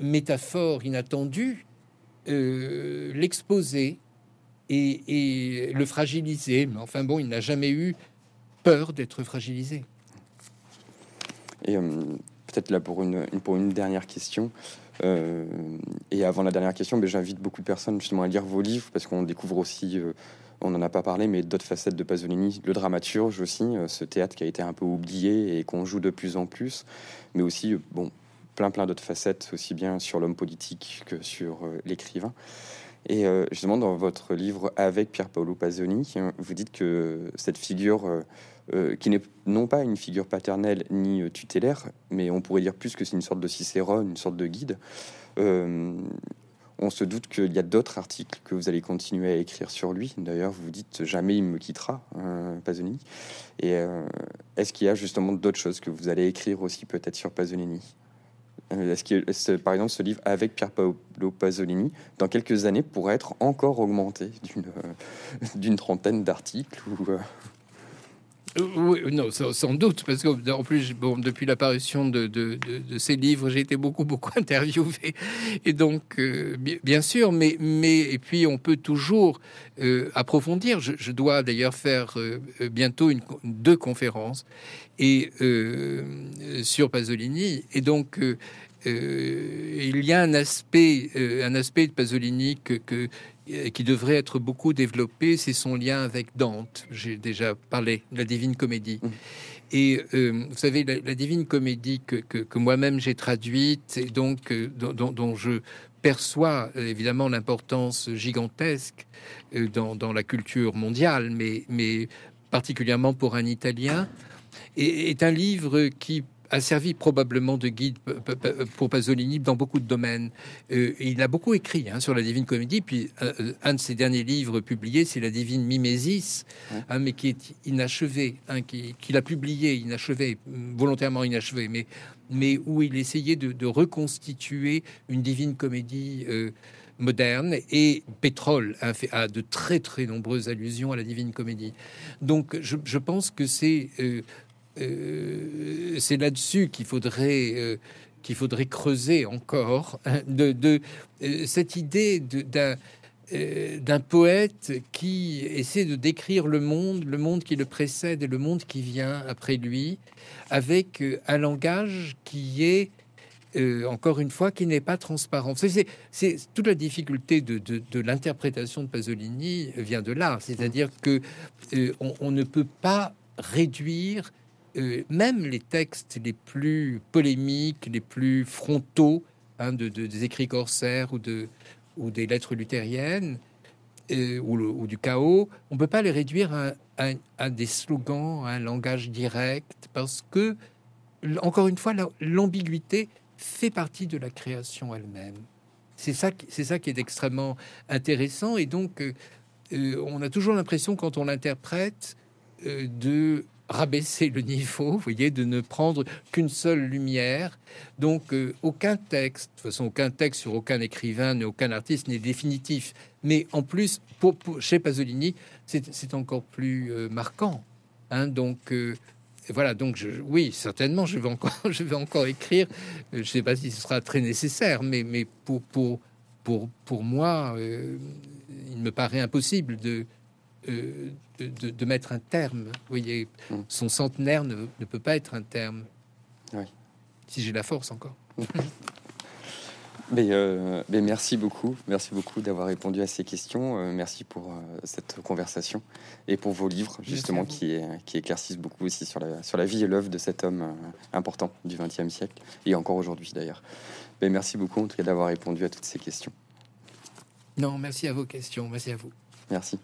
métaphore inattendue, l'exposer et, et le fragiliser. Mais enfin bon, il n'a jamais eu peur d'être fragilisé. Et euh, peut-être là pour une, pour une dernière question. Euh, et avant la dernière question, mais ben, j'invite beaucoup de personnes justement à lire vos livres parce qu'on découvre aussi, euh, on n'en a pas parlé, mais d'autres facettes de Pasolini, le dramaturge aussi, ce théâtre qui a été un peu oublié et qu'on joue de plus en plus, mais aussi bon plein plein d'autres facettes aussi bien sur l'homme politique que sur l'écrivain. Et justement dans votre livre avec Pier Paolo Pasolini, vous dites que cette figure euh, qui n'est non pas une figure paternelle ni euh, tutélaire, mais on pourrait dire plus que c'est une sorte de Cicéron, une sorte de guide. Euh, on se doute qu'il y a d'autres articles que vous allez continuer à écrire sur lui. D'ailleurs, vous dites jamais il me quittera, hein, Pasolini. Et est-ce qu'il y a justement d'autres choses que vous allez écrire aussi peut-être sur Pasolini? Est-ce que, par exemple, ce livre avec Pier Paolo Pasolini, dans quelques années, pourrait être encore augmenté d'une [laughs] trentaine d'articles ou oui, non, sans doute, parce que plus, bon, depuis l'apparition de, de, ces livres, j'ai été beaucoup, beaucoup [laughs] interviewé, et donc, euh, bien sûr, mais, mais, et puis, on peut toujours euh, approfondir. Je, dois d'ailleurs faire euh, bientôt une, deux conférences et sur Pasolini, et donc. il y a un aspect, un aspect de Pasolini que, euh, qui devrait être beaucoup développé, c'est son lien avec Dante. J'ai déjà parlé de la Divine Comédie. Mmh. Et euh, vous savez, la, Divine Comédie que, que, moi-même j'ai traduite et donc euh, dont, je perçois évidemment l'importance gigantesque dans, dans, la culture mondiale, mais, mais particulièrement pour un Italien, est, est un livre qui a servi probablement de guide pour Pasolini dans beaucoup de domaines. il a beaucoup écrit hein, sur la Divine Comédie, puis un de ses derniers livres publiés, c'est la Divine Mimésis, hein, mais qui est inachevé, hein, qu'il a publié inachevé, volontairement inachevé, mais, mais où il essayait de, reconstituer une Divine Comédie moderne et Pétrole a, fait, a, de très très nombreuses allusions à la Divine Comédie. Donc je, pense que c'est euh, euh, c'est là-dessus qu'il faudrait euh, qu'il faudrait creuser encore hein, de, de cette idée d'un d'un poète qui essaie de décrire le monde, le monde qui le précède et le monde qui vient après lui, avec un langage qui est euh, encore une fois, qui n'est pas transparent. C'est toute la difficulté de, l'interprétation de Pasolini vient de là, c'est-à-dire que euh, on, ne peut pas réduire euh, même les textes les plus polémiques, les plus frontaux hein, de, des écrits corsaires ou, de, ou des lettres luthériennes ou, ou, du chaos, on peut pas les réduire à, des slogans, à un langage direct, parce que, encore une fois, l'ambiguïté fait partie de la création elle-même. C'est ça, ça qui est extrêmement intéressant. Et donc, euh, euh, on a toujours l'impression, quand on l'interprète, euh, de rabaisser le niveau, vous voyez, de ne prendre qu'une seule lumière. Donc, aucun texte, de toute façon, aucun texte sur aucun écrivain, aucun artiste n'est définitif. Mais en plus, pour, chez Pasolini, c'est encore plus marquant. Hein, donc, voilà, donc je, oui, certainement, je vais encore, [laughs] je vais encore écrire. Je ne sais pas si ce sera très nécessaire, mais, mais pour, pour, pour, pour moi, euh, il me paraît impossible de, euh, de, de, mettre un terme. Vous voyez, mm. son centenaire ne, ne, peut pas être un terme. Oui. Si j'ai la force encore. [laughs] Euh, mais, merci beaucoup, merci beaucoup d'avoir répondu à ces questions. Euh, merci pour euh, cette conversation et pour vos livres justement qui, qui, éclaircissent beaucoup aussi sur la, sur la vie et l'œuvre de cet homme important du XXe siècle et encore aujourd'hui d'ailleurs. Mais merci beaucoup en tout cas d'avoir répondu à toutes ces questions. Non, merci à vos questions, merci à vous. Merci.